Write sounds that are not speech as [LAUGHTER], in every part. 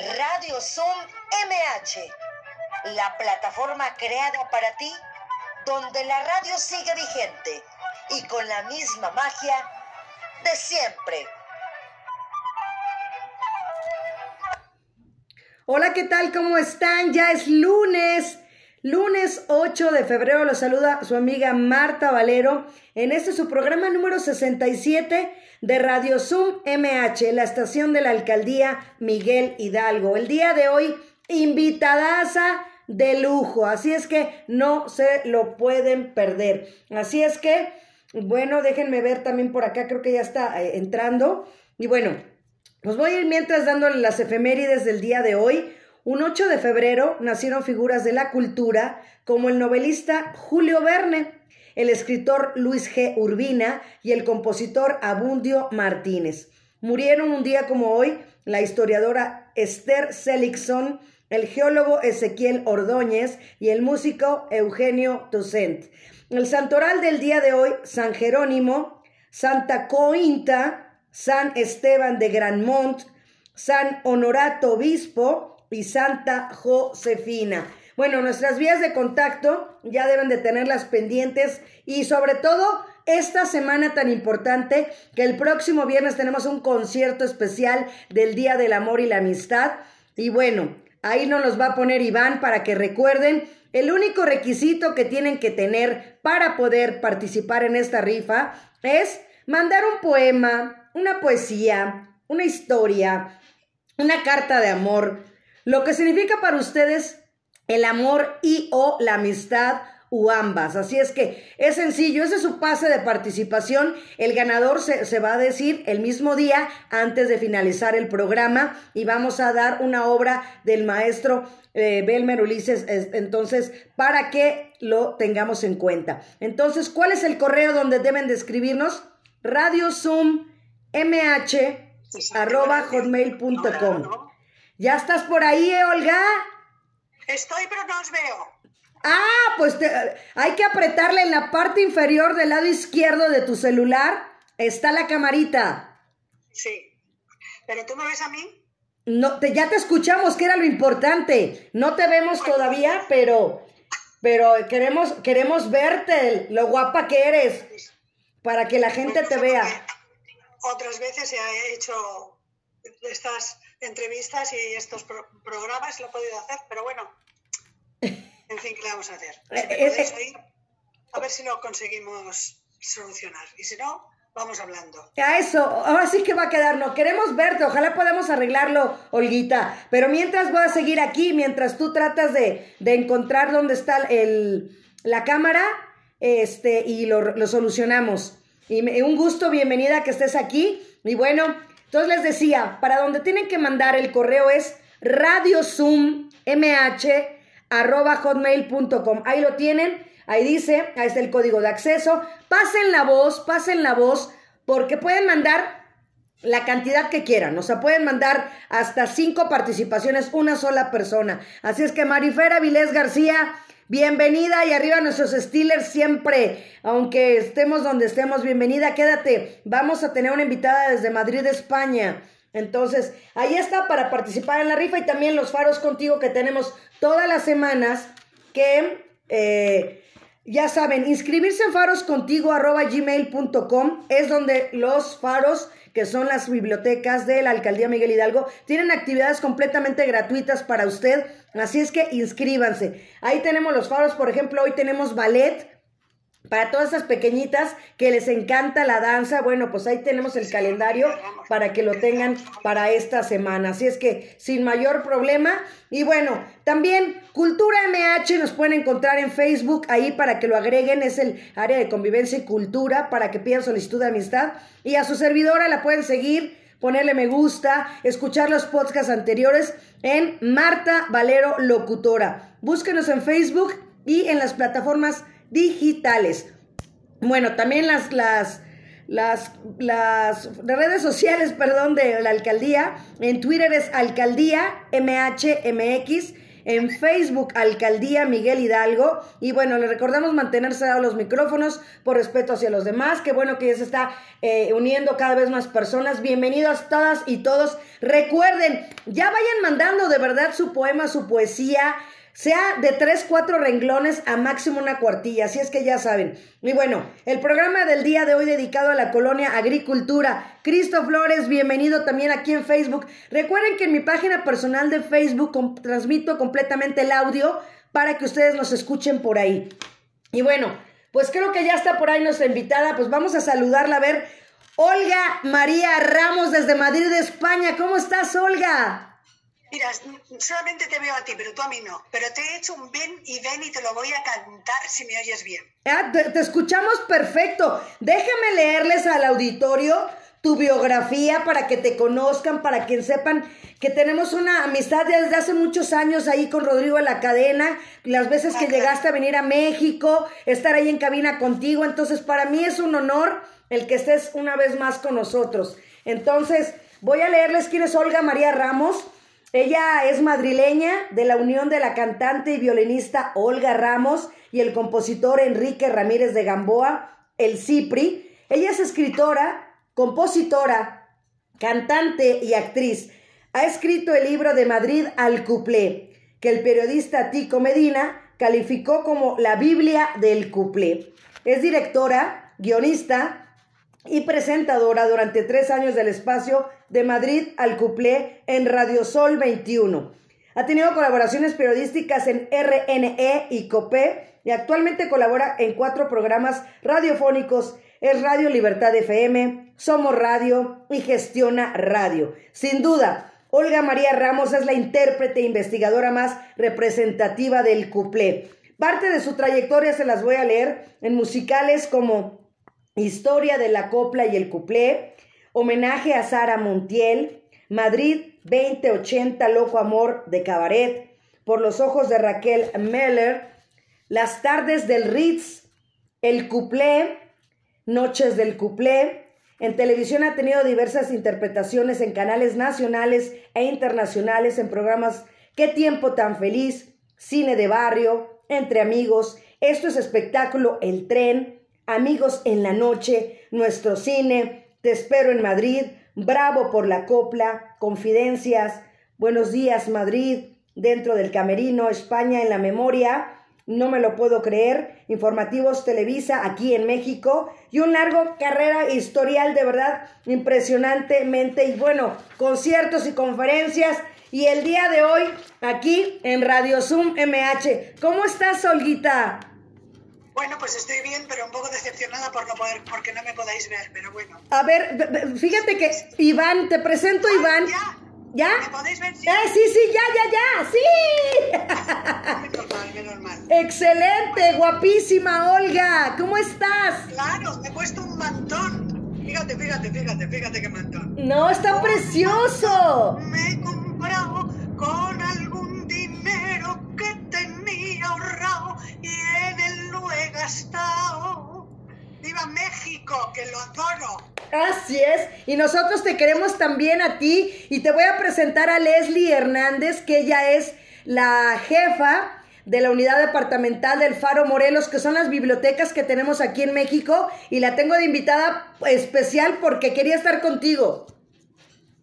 Radio Zoom MH, la plataforma creada para ti, donde la radio sigue vigente y con la misma magia de siempre. Hola, ¿qué tal? ¿Cómo están? Ya es lunes. Lunes 8 de febrero los saluda su amiga Marta Valero en este su programa número 67 de Radio Zoom MH, la estación de la alcaldía Miguel Hidalgo. El día de hoy, invitadaza de lujo, así es que no se lo pueden perder. Así es que, bueno, déjenme ver también por acá, creo que ya está eh, entrando. Y bueno, pues voy a ir mientras dándole las efemérides del día de hoy. Un 8 de febrero nacieron figuras de la cultura como el novelista Julio Verne, el escritor Luis G. Urbina y el compositor Abundio Martínez. Murieron un día como hoy la historiadora Esther Seligson, el geólogo Ezequiel Ordóñez y el músico Eugenio Toussaint. El santoral del día de hoy, San Jerónimo, Santa Cointa, San Esteban de Granmont, San Honorato Obispo, y Santa Josefina. Bueno, nuestras vías de contacto ya deben de tenerlas pendientes y sobre todo esta semana tan importante que el próximo viernes tenemos un concierto especial del Día del Amor y la Amistad. Y bueno, ahí nos los va a poner Iván para que recuerden el único requisito que tienen que tener para poder participar en esta rifa es mandar un poema, una poesía, una historia, una carta de amor, lo que significa para ustedes el amor y o la amistad u ambas. Así es que es sencillo, ese es su pase de participación. El ganador se, va a decir el mismo día antes de finalizar el programa y vamos a dar una obra del maestro eh, Belmer Ulises, entonces, para que lo tengamos en cuenta. Entonces, ¿cuál es el correo donde deben de escribirnos? Radio hotmail.com. ¿Ya estás por ahí, eh, Olga? Estoy, pero no os veo. Ah, pues hay que apretarle en la parte inferior del lado izquierdo de tu celular. Está la camarita. Sí. ¿Pero tú me ves a mí? No, te, ya te escuchamos, que era lo importante. No te vemos todavía, pero, pero queremos, queremos verte, lo guapa que eres, para que la gente te vea. Otras veces se ha hecho estas entrevistas y estos programas lo he podido hacer, pero bueno, [LAUGHS] en fin, ¿qué le vamos a hacer? Eh, eh, a ver si lo conseguimos solucionar. Y si no, vamos hablando. A eso, ahora sí que va a quedar, no queremos verte, ojalá podamos arreglarlo, Olguita. Pero mientras voy a seguir aquí, mientras tú tratas de, encontrar dónde está el, la cámara, este, y lo, lo solucionamos. Y un gusto, bienvenida que estés aquí. Y bueno, entonces les decía, para donde tienen que mandar el correo es radiozoom.mh.hotmail.com. Ahí lo tienen, ahí dice, ahí está el código de acceso. Pasen la voz, pasen la voz, porque pueden mandar la cantidad que quieran. O sea, pueden mandar hasta cinco participaciones, una sola persona. Así es que Marifera Vilés García, Bienvenida y arriba nuestros Steelers siempre, aunque estemos donde estemos, bienvenida, quédate. Vamos a tener una invitada desde Madrid, España. Entonces, ahí está para participar en la rifa y también los faros contigo que tenemos todas las semanas que... Eh, ya saben, inscribirse en faroscontigo.gmail.com es donde los faros, que son las bibliotecas de la Alcaldía Miguel Hidalgo, tienen actividades completamente gratuitas para usted. Así es que inscríbanse. Ahí tenemos los faros, por ejemplo, hoy tenemos ballet para todas esas pequeñitas que les encanta la danza, bueno, pues ahí tenemos el calendario para que lo tengan para esta semana. Así es que sin mayor problema. Y bueno, también Cultura MH nos pueden encontrar en Facebook ahí para que lo agreguen. Es el área de convivencia y cultura para que pidan solicitud de amistad. Y a su servidora la pueden seguir, ponerle me gusta, escuchar los podcasts anteriores en Marta Valero Locutora. Búsquenos en Facebook y en las plataformas digitales. Bueno, también las, las, las, las redes sociales, perdón, de la alcaldía. En Twitter es alcaldía MHMX. En Facebook Alcaldía Miguel Hidalgo. Y bueno, le recordamos mantenerse a los micrófonos por respeto hacia los demás. Qué bueno que ya se está eh, uniendo cada vez más personas. Bienvenidos todas y todos. Recuerden, ya vayan mandando de verdad su poema, su poesía sea de tres, cuatro renglones a máximo una cuartilla, así es que ya saben. Y bueno, el programa del día de hoy dedicado a la colonia Agricultura. Cristo Flores, bienvenido también aquí en Facebook. Recuerden que en mi página personal de Facebook transmito completamente el audio para que ustedes nos escuchen por ahí. Y bueno, pues creo que ya está por ahí nuestra invitada, pues vamos a saludarla a ver. Olga María Ramos desde Madrid, España. ¿Cómo estás, Olga? Mira, solamente te veo a ti, pero tú a mí no. Pero te he hecho un ven y ven y te lo voy a cantar si me oyes bien. Ah, te, escuchamos perfecto. Déjame leerles al auditorio tu biografía para que te conozcan, para que sepan que tenemos una amistad desde hace muchos años ahí con Rodrigo en la cadena, las veces que llegaste a venir a México, estar ahí en cabina contigo, entonces para mí es un honor el que estés una vez más con nosotros. Entonces, voy a leerles quién es Olga María Ramos. Ella es madrileña de la unión de la cantante y violinista Olga Ramos y el compositor Enrique Ramírez de Gamboa, el Cipri. Ella es escritora, compositora, cantante y actriz. Ha escrito el libro de Madrid al cuplé, que el periodista Tico Medina calificó como la Biblia del cuplé. Es directora, guionista, y presentadora durante tres años del espacio de Madrid al Cuplé en Radio Sol 21. Ha tenido colaboraciones periodísticas en RNE y COPE y actualmente colabora en cuatro programas radiofónicos. Es Radio Libertad FM, Somos Radio y Gestiona Radio. Sin duda, Olga María Ramos es la intérprete e investigadora más representativa del cuplé. Parte de su trayectoria se las voy a leer en musicales como Historia de la copla y el cuplé, homenaje a Sara Montiel, Madrid 2080 Loco Amor de Cabaret, por los ojos de Raquel Meller, Las tardes del Ritz, El cuplé, Noches del cuplé. En televisión ha tenido diversas interpretaciones en canales nacionales e internacionales en programas Qué tiempo tan feliz, Cine de barrio, Entre amigos, Esto es espectáculo, El tren, Amigos en la noche, nuestro cine, Te espero en Madrid, Bravo por la copla, Confidencias, Buenos días Madrid, Dentro del Camerino, España en la memoria, no me lo puedo creer, Informativos Televisa aquí en México. Y un largo carrera historial de verdad impresionantemente. Y bueno, conciertos y conferencias. Y el día de hoy aquí en Radio Zoom MH. ¿Cómo estás, Olguita? Bueno, pues estoy bien, pero un poco decepcionada por no poder, porque no me podáis ver, pero bueno. A ver, fíjate que Iván, te presento ah, Iván. ¿Ya? ¿Ya? ¿Me podéis ver? Sí. Eh, sí, sí, ya, ya, ya, sí. [LAUGHS] menos mal, menos mal. Excelente, guapísima Olga. ¿Cómo estás? Claro, me he puesto un mantón. Fíjate, fíjate, fíjate, fíjate qué mantón. No, está precioso. Me he comprado con algún gastado. ¡Viva México! ¡Que lo adoro! Así es, y nosotros te queremos también a ti y te voy a presentar a Leslie Hernández, que ella es la jefa de la unidad departamental del Faro Morelos, que son las bibliotecas que tenemos aquí en México, y la tengo de invitada especial porque quería estar contigo.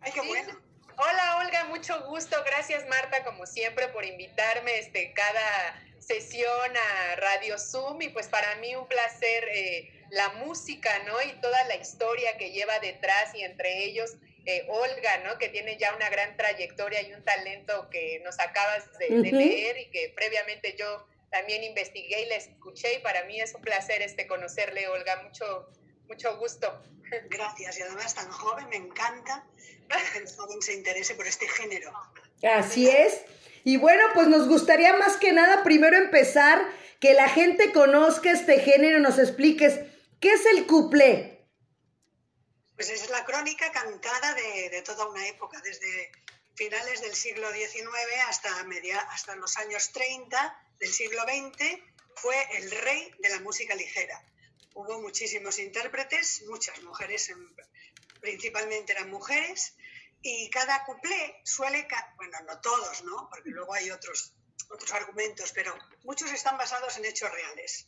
Ay, qué bueno. Hola Olga, mucho gusto. Gracias Marta, como siempre, por invitarme este, cada sesión a Radio Zoom y pues para mí un placer eh, la música, ¿no? Y toda la historia que lleva detrás y entre ellos eh, Olga, ¿no? Que tiene ya una gran trayectoria y un talento que nos acabas de, leer y que previamente yo también investigué y la escuché y para mí es un placer este conocerle, Olga, mucho, mucho gusto. Gracias, y además tan joven, me encanta que la gente joven se interese por este género. Así es. Y bueno, pues nos gustaría más que nada primero empezar que la gente conozca este género, nos expliques qué es el cuplé. Pues es la crónica cantada de, toda una época, desde finales del siglo XIX hasta, media, hasta los años 30 del siglo XX, fue el rey de la música ligera. Hubo muchísimos intérpretes, muchas mujeres, principalmente eran mujeres, y cada cuplé suele, bueno, no todos, ¿no? Porque luego hay otros otros argumentos, pero muchos están basados en hechos reales.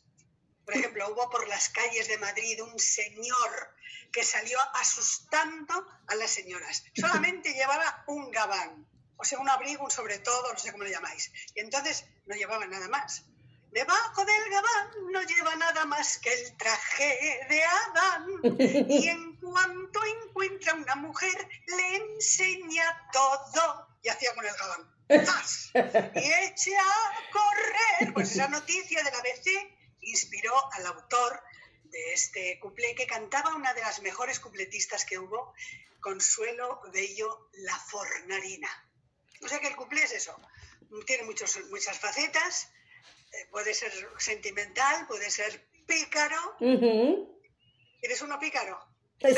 Por ejemplo, hubo por las calles de Madrid un señor que salió asustando a las señoras. Solamente llevaba un gabán, o sea, un abrigo, un sobre todo, no sé cómo lo llamáis. Y entonces no llevaba nada más. Debajo del gabán no lleva nada más que el traje de Adán. Y en [LAUGHS] cuanto encuentra una mujer, le enseña todo. Y hacía con el gabán. Y eche a correr. Pues esa noticia de la ABC inspiró al autor de este cuplé que cantaba una de las mejores cupletistas que hubo, Consuelo Bello La Fornarina. O sea que el cuplé es eso, tiene muchos, muchas facetas, puede ser sentimental, puede ser pícaro. ¿Eres uno pícaro?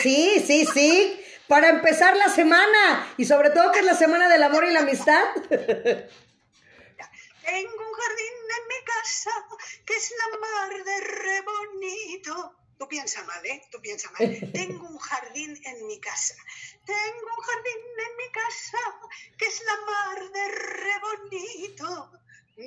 Sí, sí, sí. Para empezar la semana y sobre todo que es la semana del amor y la amistad. [LAUGHS] Tengo un jardín en mi casa que es la mar de re bonito. Tú piensas mal, ¿eh? Tú piensas mal. [LAUGHS] Tengo un jardín en mi casa. Tengo un jardín en mi casa que es la mar de re bonito.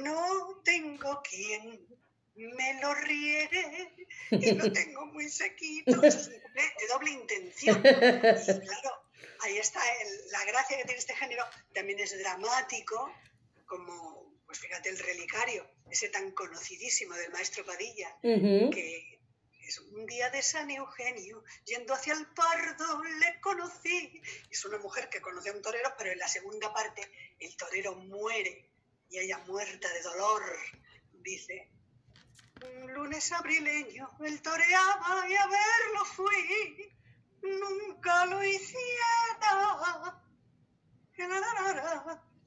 No tengo quien me lo riegue y lo tengo muy sequito. [LAUGHS] Es un de doble intención. Y claro, ahí está la gracia que tiene este género. También es dramático, como pues fíjate el relicario, ese tan conocidísimo del maestro Padilla, que es un día de San Eugenio, yendo hacia el Pardo, le conocí. Es una mujer que conoce a un torero, pero en la segunda parte el torero muere y ella muerta de dolor, dice. Un lunes abrileño, él toreaba y a verlo fui, nunca lo hiciera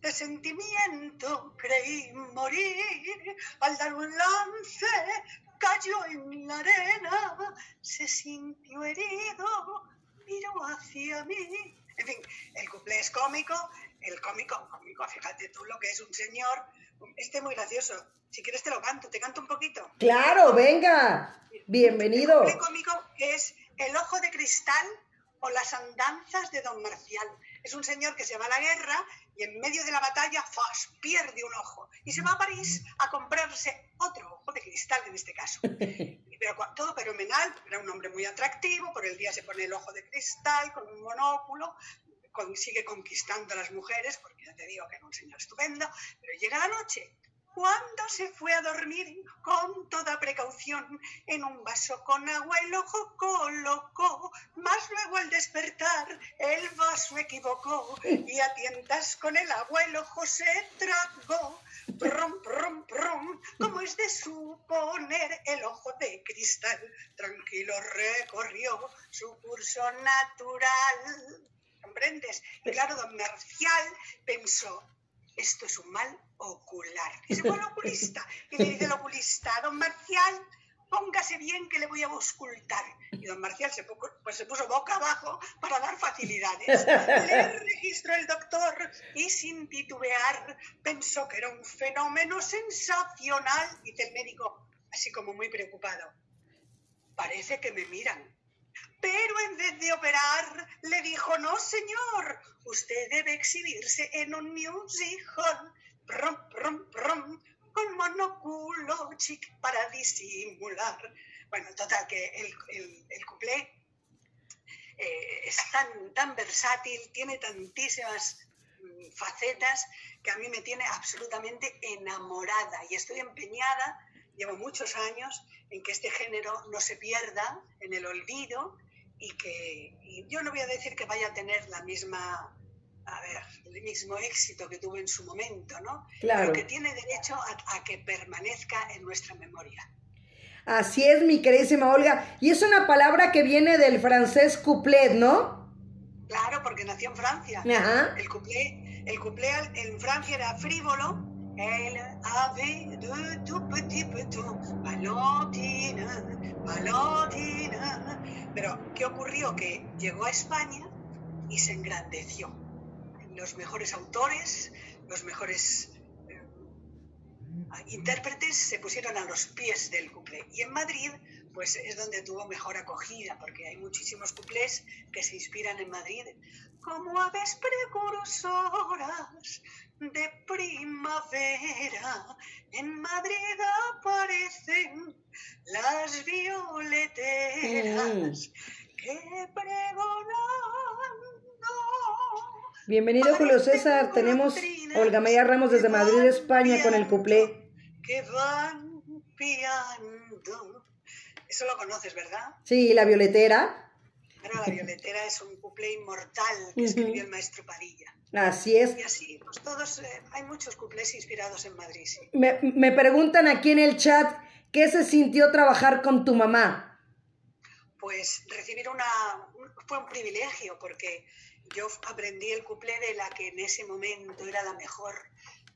de sentimiento creí morir. Al dar un lance cayó en la arena, se sintió herido, miró hacia mí. En fin, el cuplé es cómico, el cómico, cómico, fíjate tú lo que es un señor. Este muy gracioso. Si quieres te lo canto, te canto un poquito. Claro, venga. Bienvenido. El cómico es El ojo de cristal o Las andanzas de Don Marcial. Es un señor que se va a la guerra y en medio de la batalla ¡fas! pierde un ojo y se va a París a comprarse otro ojo de cristal en este caso. [LAUGHS] Pero todo fenomenal, era un hombre muy atractivo, por el día se pone el ojo de cristal con un monóculo, consigue conquistando a las mujeres, porque ya te digo que era un señor estupendo, pero llega la noche cuando se fue a dormir con toda precaución en un vaso con agua el ojo colocó, mas luego al despertar el vaso equivocó y a tientas con el agua el ojo se tragó. Prom, prom, prom, como es de suponer el ojo de cristal, tranquilo recorrió su curso natural. ¿Comprendes? Y claro, don Marcial pensó, esto es un mal ocular. Y se fue al oculista y le dice el oculista, don Marcial, póngase bien que le voy a auscultar. Y don Marcial se, pues se puso boca abajo para dar facilidades. Le registró el doctor y sin titubear pensó que era un fenómeno sensacional. Dice el médico, así como muy preocupado. Parece que me miran. Pero en vez de operar, le dijo, no, señor, usted debe exhibirse en un musical prom, prom, prom, con monóculo chic para disimular. Bueno, total, que el, el, el cuplé eh, es tan, tan versátil, tiene tantísimas mm, facetas que a mí me tiene absolutamente enamorada y estoy empeñada, llevo muchos años, en que este género no se pierda en el olvido y que y yo no voy a decir que vaya a tener la misma a ver, el mismo éxito que tuvo en su momento, ¿no? Claro. Pero que tiene derecho a, que permanezca en nuestra memoria. Así es, mi queridísima Olga. Y es una palabra que viene del francés couplet, ¿no? Claro, porque nació en Francia. Ajá. El couplet, el couplet en Francia era frívolo. Elle avait de tout petit petits Valentine, Valentine. Pero, ¿qué ocurrió? Que llegó a España y se engrandeció los mejores autores, los mejores eh, intérpretes se pusieron a los pies del cuplé. Y en Madrid pues es donde tuvo mejor acogida, porque hay muchísimos cuplés que se inspiran en Madrid. Como aves precursoras de primavera, en Madrid aparecen las violeteras mm. que pregonando. Bienvenido Julio César, tenemos Olga María Ramos desde Madrid, España, con el cuplé. Que van piando eso lo conoces, ¿verdad? Sí, La Violetera. La Violetera es un cuplé inmortal que escribió el maestro Padilla. Así es. Y así, pues todos, eh, hay muchos cuplés inspirados en Madrid, sí. Me, me preguntan aquí en el chat, ¿qué se sintió trabajar con tu mamá? Pues recibir una, fue un privilegio porque yo aprendí el cuplé de la que en ese momento era la mejor,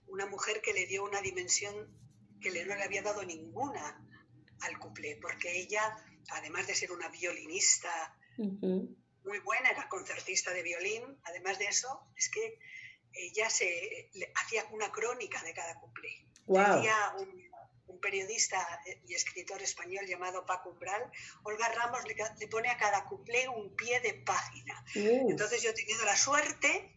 una mujer que le dio una dimensión que no le había dado ninguna al cuplé, porque ella, además de ser una violinista muy buena, era concertista de violín, además de eso, es que ella se hacía una crónica de cada cuplé. Había un, periodista y escritor español llamado Paco Umbral, Olga Ramos le, pone a cada cuplé un pie de página. Uh. Entonces yo he tenido la suerte,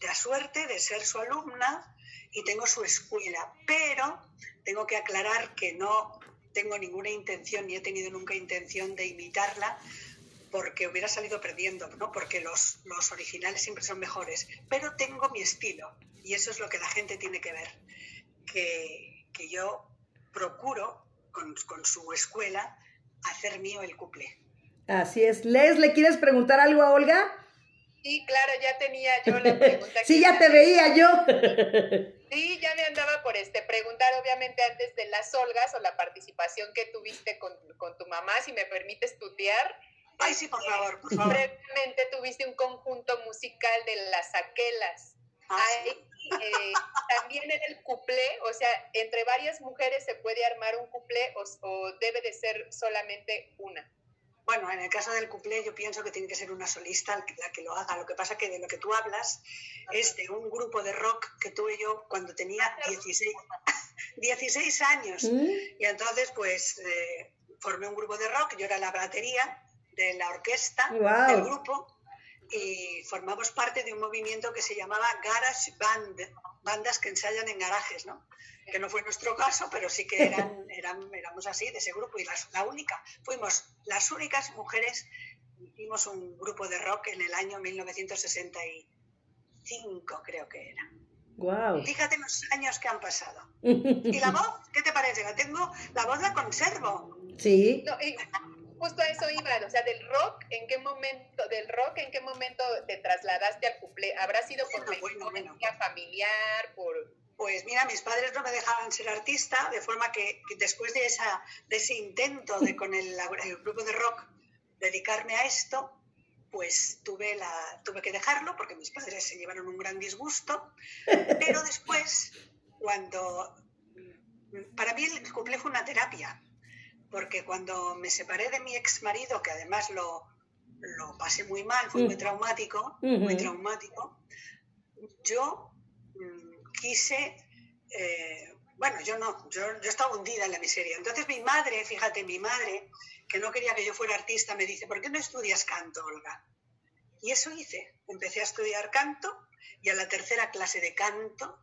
la suerte de ser su alumna y tengo su escuela, pero tengo que aclarar que no tengo ninguna intención, ni he tenido nunca intención de imitarla, porque hubiera salido perdiendo, ¿no? porque los, los originales siempre son mejores, pero tengo mi estilo y eso es lo que la gente tiene que ver, que, que yo procuro con, con, su escuela hacer mío el cuplé. Así es. Les, ¿le quieres preguntar algo a Olga? Sí, claro, ya tenía yo la [LAUGHS] pregunta. sí, ya te veía yo. [LAUGHS] sí, ya me andaba por este preguntar, obviamente, antes de las Olgas o la participación que tuviste con, tu mamá, si me permites tutear. Ay, sí, por favor, por favor. Brevemente tuviste un conjunto musical de las aquelas. Ah, eh, también en el cuplé, o sea, entre varias mujeres se puede armar un cuplé o debe de ser solamente una. Bueno, en el caso del cuplé yo pienso que tiene que ser una solista la que lo haga. Lo que pasa que de lo que tú hablas es de un grupo de rock que tuve yo cuando tenía 16, 16 [LAUGHS] años. ¿Mm? Y entonces pues eh, formé un grupo de rock, yo era la batería de la orquesta del grupo y formamos parte de un movimiento que se llamaba Garage Band, bandas que ensayan en garajes, ¿no? que no fue nuestro caso, pero sí que eran, [LAUGHS] eran éramos así, de ese grupo, y la única, fuimos las únicas mujeres, hicimos un grupo de rock en el año 1965, creo que era. Wow. Fíjate los años que han pasado. [LAUGHS] ¿Y la voz? ¿Qué te parece? La tengo, la voz la conservo. Sí. Justo a eso iba, o sea, del rock, ¿en qué momento, del rock, en qué momento te trasladaste al cumple? ¿Habrá sido por bueno, bueno, familiar, por pues mira, mis padres no me dejaban ser artista, de forma que, después de, esa, de ese intento de con el, grupo de rock dedicarme a esto, pues tuve, la, tuve que dejarlo porque mis padres se llevaron un gran disgusto. Pero después, cuando... Para mí el cumple fue una terapia, porque cuando me separé de mi ex marido, que además lo, lo pasé muy mal, fue muy mm. traumático, muy traumático, yo quise, eh, bueno, yo no, yo, yo estaba hundida en la miseria. Entonces mi madre, fíjate, mi madre, que no quería que yo fuera artista, me dice, ¿por qué no estudias canto, Olga? Y eso hice. Empecé a estudiar canto y a la tercera clase de canto,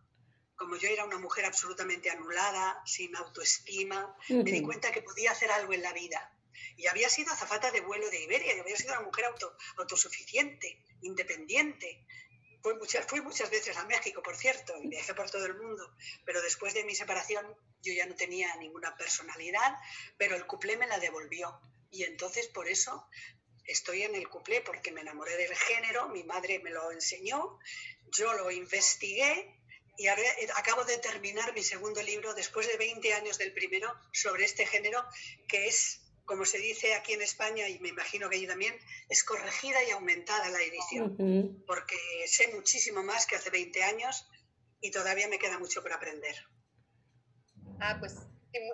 como yo era una mujer absolutamente anulada, sin autoestima, me di cuenta que podía hacer algo en la vida. Y había sido azafata de vuelo de Iberia, y había sido una mujer auto, autosuficiente, independiente, Fui muchas, fui muchas veces a México, por cierto, y viajé por todo el mundo, pero después de mi separación yo ya no tenía ninguna personalidad, pero el cuplé me la devolvió. Y entonces por eso estoy en el cuplé, porque me enamoré del género, mi madre me lo enseñó, yo lo investigué y ahora acabo de terminar mi segundo libro después de 20 años del primero sobre este género, que es como se dice aquí en España, y me imagino que allí también, es corregida y aumentada la edición, porque sé muchísimo más que hace 20 años y todavía me queda mucho por aprender. Ah, pues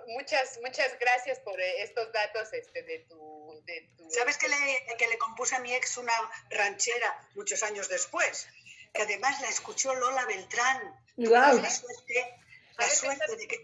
muchas, muchas gracias por eh, estos datos este, de, tu, de ¿Sabes que le, que le compuse a mi ex una ranchera muchos años después? Que además la escuchó Lola Beltrán. La suerte, la suerte de que,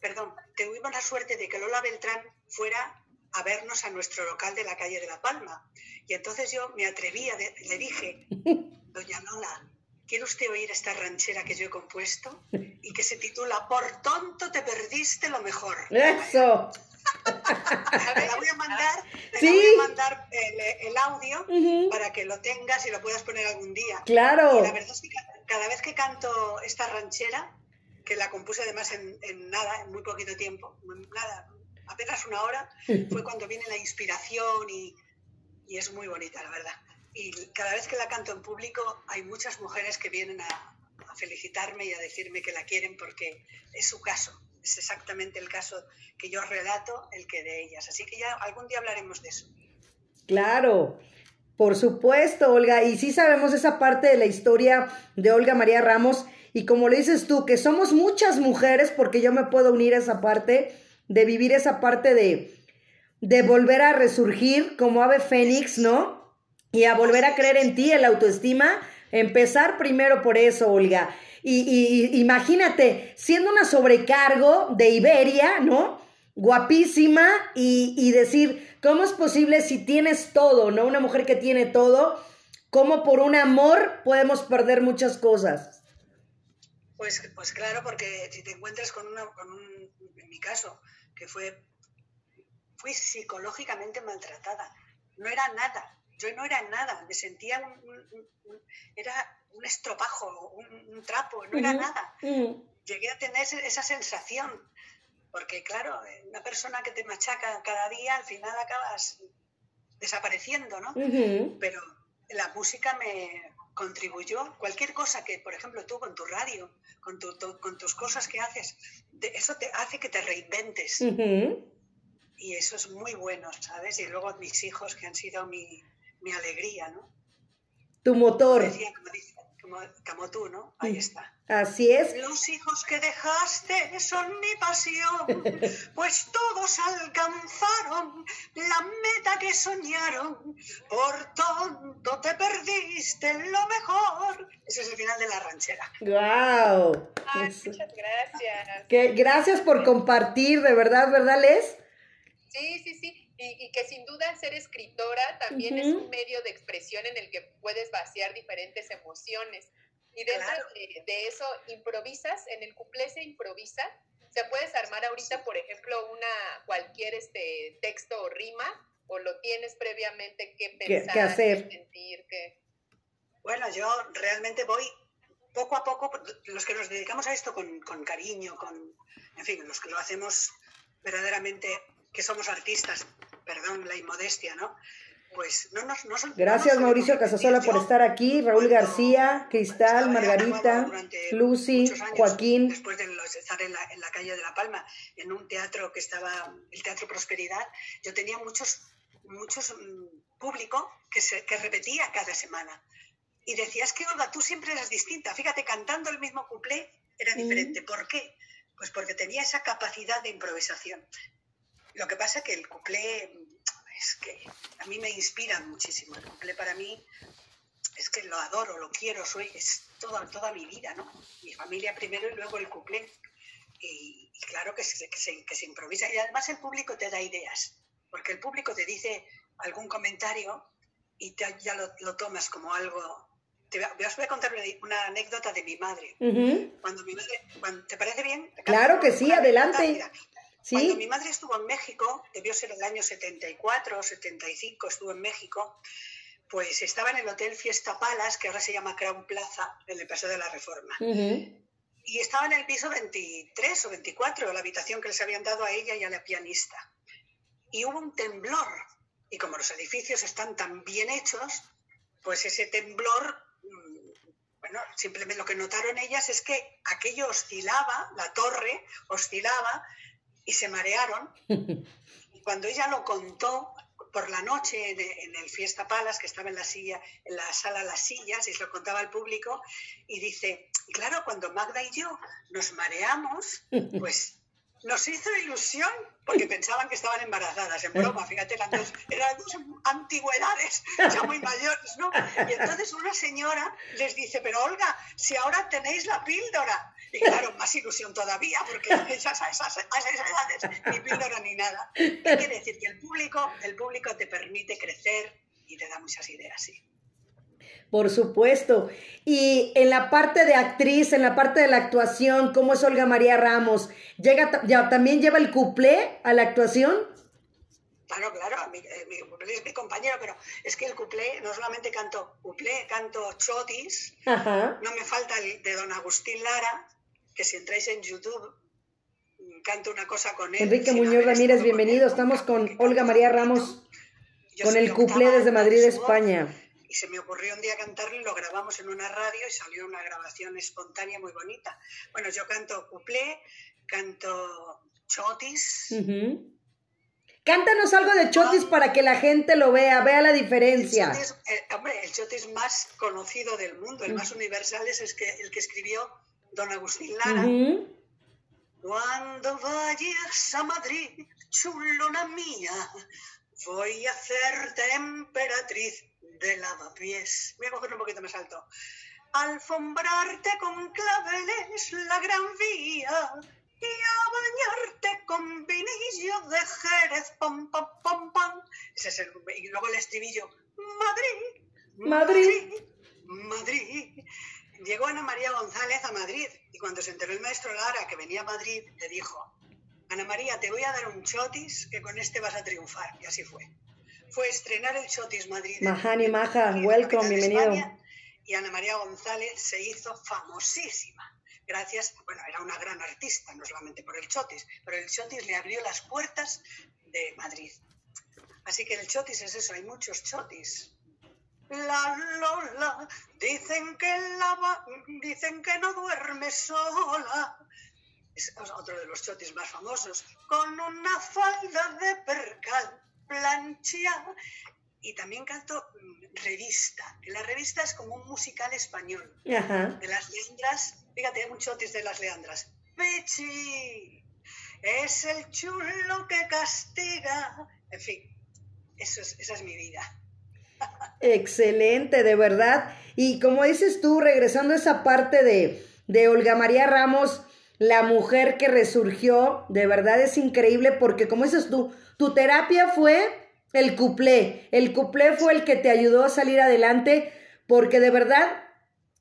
perdón, tuvimos la suerte de que Lola Beltrán fuera a vernos a nuestro local de la calle de La Palma. Y entonces yo me atrevía, le dije, doña Lola, ¿quiere usted oír esta ranchera que yo he compuesto? Y que se titula Por tonto te perdiste lo mejor. Eso. [LAUGHS] te la voy a mandar, te voy a mandar el, audio para que lo tengas y lo puedas poner algún día. Claro. Y la verdad es que cada vez que canto esta ranchera, que la compuse además en, en nada, en muy poquito tiempo, nada, apenas una hora, [LAUGHS] fue cuando viene la inspiración y, y, es muy bonita, la verdad. Y cada vez que la canto en público hay muchas mujeres que vienen a, felicitarme y a decirme que la quieren porque es su caso, es exactamente el caso que yo relato, el que de ellas. Así que ya algún día hablaremos de eso. Claro, por supuesto, Olga. Y sí sabemos esa parte de la historia de Olga María Ramos. Y como le dices tú, que somos muchas mujeres, porque yo me puedo unir a esa parte, de vivir esa parte de, de volver a resurgir como ave fénix, ¿no? Y a volver a creer en ti, en la autoestima. Empezar primero por eso, Olga. Y, imagínate, siendo una sobrecargo de Iberia, ¿no? Guapísima y, y decir, ¿cómo es posible si tienes todo, ¿no? Una mujer que tiene todo, ¿cómo por un amor podemos perder muchas cosas? Pues, pues claro, porque si te encuentras con, una, con un, en mi caso, que fue, fui psicológicamente maltratada, no era nada, yo no era nada, me sentía un, era un estropajo, un, trapo, no era nada. Llegué a tener esa sensación, porque claro, una persona que te machaca cada día, al final acabas desapareciendo, ¿no? Pero la música me contribuyó, cualquier cosa que, por ejemplo, tú con tu radio, con, tu, con tus cosas que haces, eso te hace que te reinventes. Y eso es muy bueno, ¿sabes? Y luego mis hijos que han sido mi, mi alegría, ¿no? Tu motor. Como, tú, ¿no? Ahí está. Así es. Los hijos que dejaste son mi pasión, [LAUGHS] pues todos alcanzaron la meta que soñaron. Por tonto te perdiste lo mejor. Ese es el final de la ranchera. ¡Guau! muchas gracias. Que, gracias por compartir, de verdad, ¿verdad, Les? Sí, sí, sí y, que sin duda ser escritora también es un medio de expresión en el que puedes vaciar diferentes emociones. Y dentro de, eso, improvisas, en el cuplé se improvisa. O sea, puedes armar ahorita, por ejemplo, una cualquier este texto o rima, o lo tienes previamente que pensar, ¿Qué, hacer? sentir, que... Bueno, yo realmente voy poco a poco, los que nos dedicamos a esto con, con cariño, con, en fin, los que lo hacemos verdaderamente, que somos artistas, perdón la inmodestia, ¿no? Pues no nos... No Gracias Mauricio Casasola por estar aquí, Raúl García, Cristal, Margarita, Lucy, Joaquín. Después de estar en la, en la calle de La Palma, en un teatro que estaba, el Teatro Prosperidad, yo tenía muchos, muchos mm, público que, se, que repetía cada semana. Y decías que, Olga, tú siempre eras distinta. Fíjate, cantando el mismo cuplé era diferente. ¿Por qué? Pues porque tenía esa capacidad de improvisación. Lo que pasa es que el cuplé es que a mí me inspira muchísimo. El cuplé para mí es que lo adoro, lo quiero, soy, es toda, toda mi vida, ¿no? Mi familia primero y luego el cuplé. Y, claro que se, que, se, improvisa. Y además el público te da ideas, porque el público te dice algún comentario y ya lo, tomas como algo te, os voy a contar una, anécdota de mi madre. Cuando mi madre, ¿te parece bien? Claro que sí, adelante. Cuando mi madre estuvo en México, debió ser el año 74 o 75, estuvo en México, pues estaba en el Hotel Fiesta Palace, que ahora se llama Crown Plaza, en el Paseo de la Reforma. Y estaba en el piso 23 o 24, la habitación que les habían dado a ella y a la pianista. Y hubo un temblor. Y como los edificios están tan bien hechos, pues ese temblor, mm, bueno, simplemente lo que notaron ellas es que aquello oscilaba, la torre oscilaba, y se marearon. [LAUGHS] Y cuando ella lo contó por la noche en, el Fiesta Palas, que estaba en la silla, en la sala Las Sillas, y se lo contaba al público, y dice, claro, cuando Magda y yo nos mareamos, [LAUGHS] pues nos hizo ilusión porque pensaban que estaban embarazadas, en broma, fíjate, eran dos, eran dos antigüedades, ya muy mayores, ¿no? Y entonces una señora les dice, pero Olga, si ahora tenéis la píldora. Y claro, más ilusión todavía, porque esas, a esas, edades ni píldora ni nada. ¿Qué quiere decir? Que el público, el público te permite crecer y te da muchas ideas, sí. Por supuesto. Y en la parte de actriz, en la parte de la actuación, ¿cómo es Olga María Ramos? ¿Llega, ya, ¿También lleva el cuplé a la actuación? Claro, claro, mi, eh, mi, es mi compañero, pero es que el cuplé, no solamente canto cuplé, canto chotis, no me falta el de don Agustín Lara, que si entráis en YouTube, canto una cosa con él. Enrique Muñoz Ramírez, bienvenido, estamos con Olga María Ramos, con el cuplé desde Madrid, España y se me ocurrió un día cantarlo y lo grabamos en una radio y salió una grabación espontánea muy bonita. Bueno, yo canto cuplé, canto chotis. Cántanos algo de chotis para que la gente lo vea, vea la diferencia. El eh, hombre, el chotis más conocido del mundo, el más universal es el que, el que escribió don Agustín Lara. Cuando vayas a Madrid, chulona mía, voy a hacerte emperatriz de lavapiés. Voy a cogerlo un poquito más alto. Alfombrarte con claveles la gran vía y a bañarte con vinillo de Jerez, pam, pam, pam, pam. Ese es el, y luego el estribillo, Madrid, Madrid, Madrid. Llegó Ana María González a Madrid y cuando se enteró el maestro Lara que venía a Madrid, le dijo, Ana María, te voy a dar un chotis que con este vas a triunfar. Y así fue fue estrenar el Chotis Madrid. Mahani Maja, welcome, bienvenido. y Ana María González se hizo famosísima. Gracias, bueno, era una gran artista, no solamente por el Chotis, pero el Chotis le abrió las puertas de Madrid. Así que el Chotis es eso, hay muchos Chotis. La Lola, dicen que, la, dicen que no duerme sola. Es otro de los chotis más famosos. Con una falda de percal plancha y también canto mm, revista. la revista es como un musical español. De las leandras, fíjate, hay mucho de las leandras. Pichi, es el chulo que castiga. En fin, eso es, esa es mi vida. Excelente, de verdad. Y como dices tú, regresando a esa parte de, de Olga María Ramos, la mujer que resurgió, de verdad es increíble porque como dices tú, tu terapia fue el cuplé. El cuplé fue el que te ayudó a salir adelante porque de verdad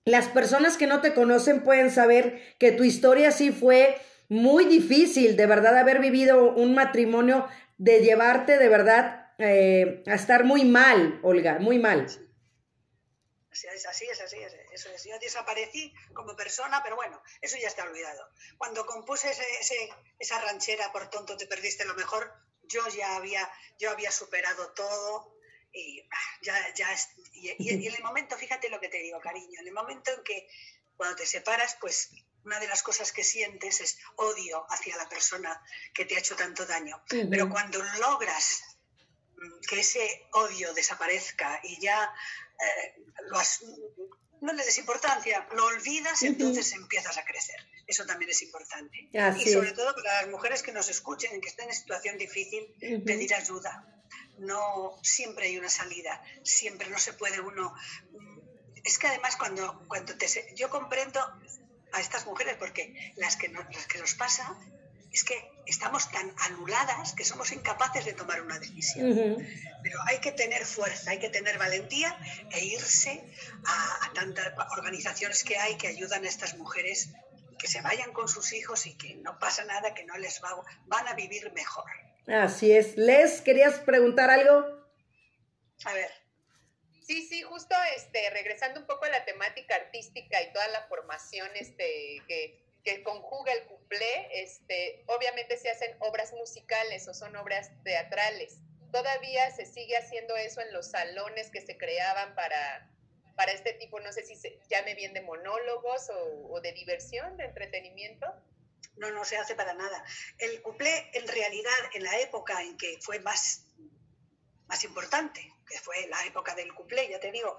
las personas que no te conocen pueden saber que tu historia sí fue muy difícil, de verdad, haber vivido un matrimonio, de llevarte de verdad eh, a estar muy mal, Olga, muy mal. Así es, así es, así es. Eso es. Yo desaparecí como persona, pero bueno, eso ya está olvidado. Cuando compuse ese, esa ranchera, por tonto te perdiste lo mejor, yo ya había, yo había superado todo y ah, ya, ya, y, en el momento, fíjate lo que te digo, cariño, en el momento en que cuando te separas, pues una de las cosas que sientes es odio hacia la persona que te ha hecho tanto daño. Pero cuando logras mm, que ese odio desaparezca y ya eh, no le des importancia, lo olvidas, entonces empiezas a crecer. Eso también es importante. y sobre todo para las mujeres que nos escuchen, que estén en situación difícil, pedir ayuda. No siempre hay una salida, siempre no se puede uno. Es que además cuando, cuando te, yo comprendo a estas mujeres porque las que, las que nos pasa es que estamos tan anuladas que somos incapaces de tomar una decisión. Pero hay que tener fuerza, hay que tener valentía e irse a, tantas organizaciones que hay que ayudan a estas mujeres que se vayan con sus hijos y que no pasa nada, que no les va, van a vivir mejor. Así es. Les, ¿querías preguntar algo? A ver. Sí, sí, justo este, regresando un poco a la temática artística y toda la formación este, que que conjuga el cuplé, este, obviamente se hacen obras musicales o son obras teatrales. Todavía se sigue haciendo eso en los salones que se creaban para, para este tipo, no sé si se llame bien de monólogos o, de diversión, de entretenimiento. No, no se hace para nada. El cuplé, en realidad, en la época en que fue más, más importante, que fue la época del cuplé, ya te digo,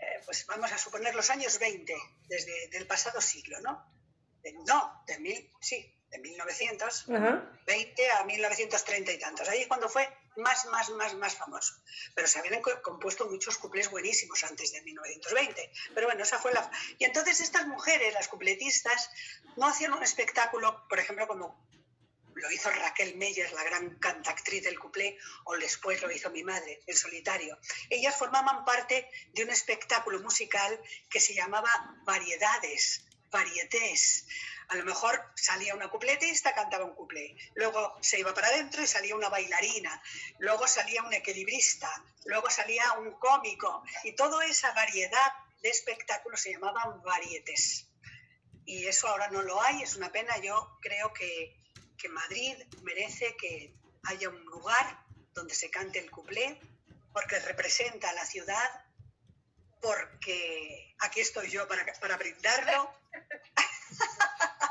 eh, pues vamos a suponer los años 20, desde el pasado siglo, ¿no? No, de mil, sí, de 1920 a 1930 y tantos. Ahí es cuando fue más, más, más, más famoso. Pero se habían compuesto muchos cuplés buenísimos antes de 1920. Pero bueno, esa fue la... Y entonces estas mujeres, las cupletistas, no hacían un espectáculo, por ejemplo, como lo hizo Raquel Meyer, la gran cantactriz del cuplé, o después lo hizo mi madre, en solitario. Ellas formaban parte de un espectáculo musical que se llamaba Variedades, Varietés. A lo mejor salía una cupletista, cantaba un cuplé. Luego se iba para adentro y salía una bailarina. Luego salía un equilibrista. Luego salía un cómico. Y toda esa variedad de espectáculos se llamaban varietés. Y eso ahora no lo hay, es una pena. Yo creo que que Madrid merece que haya un lugar donde se cante el cuplé, porque representa a la ciudad, porque aquí estoy yo para, para brindarlo.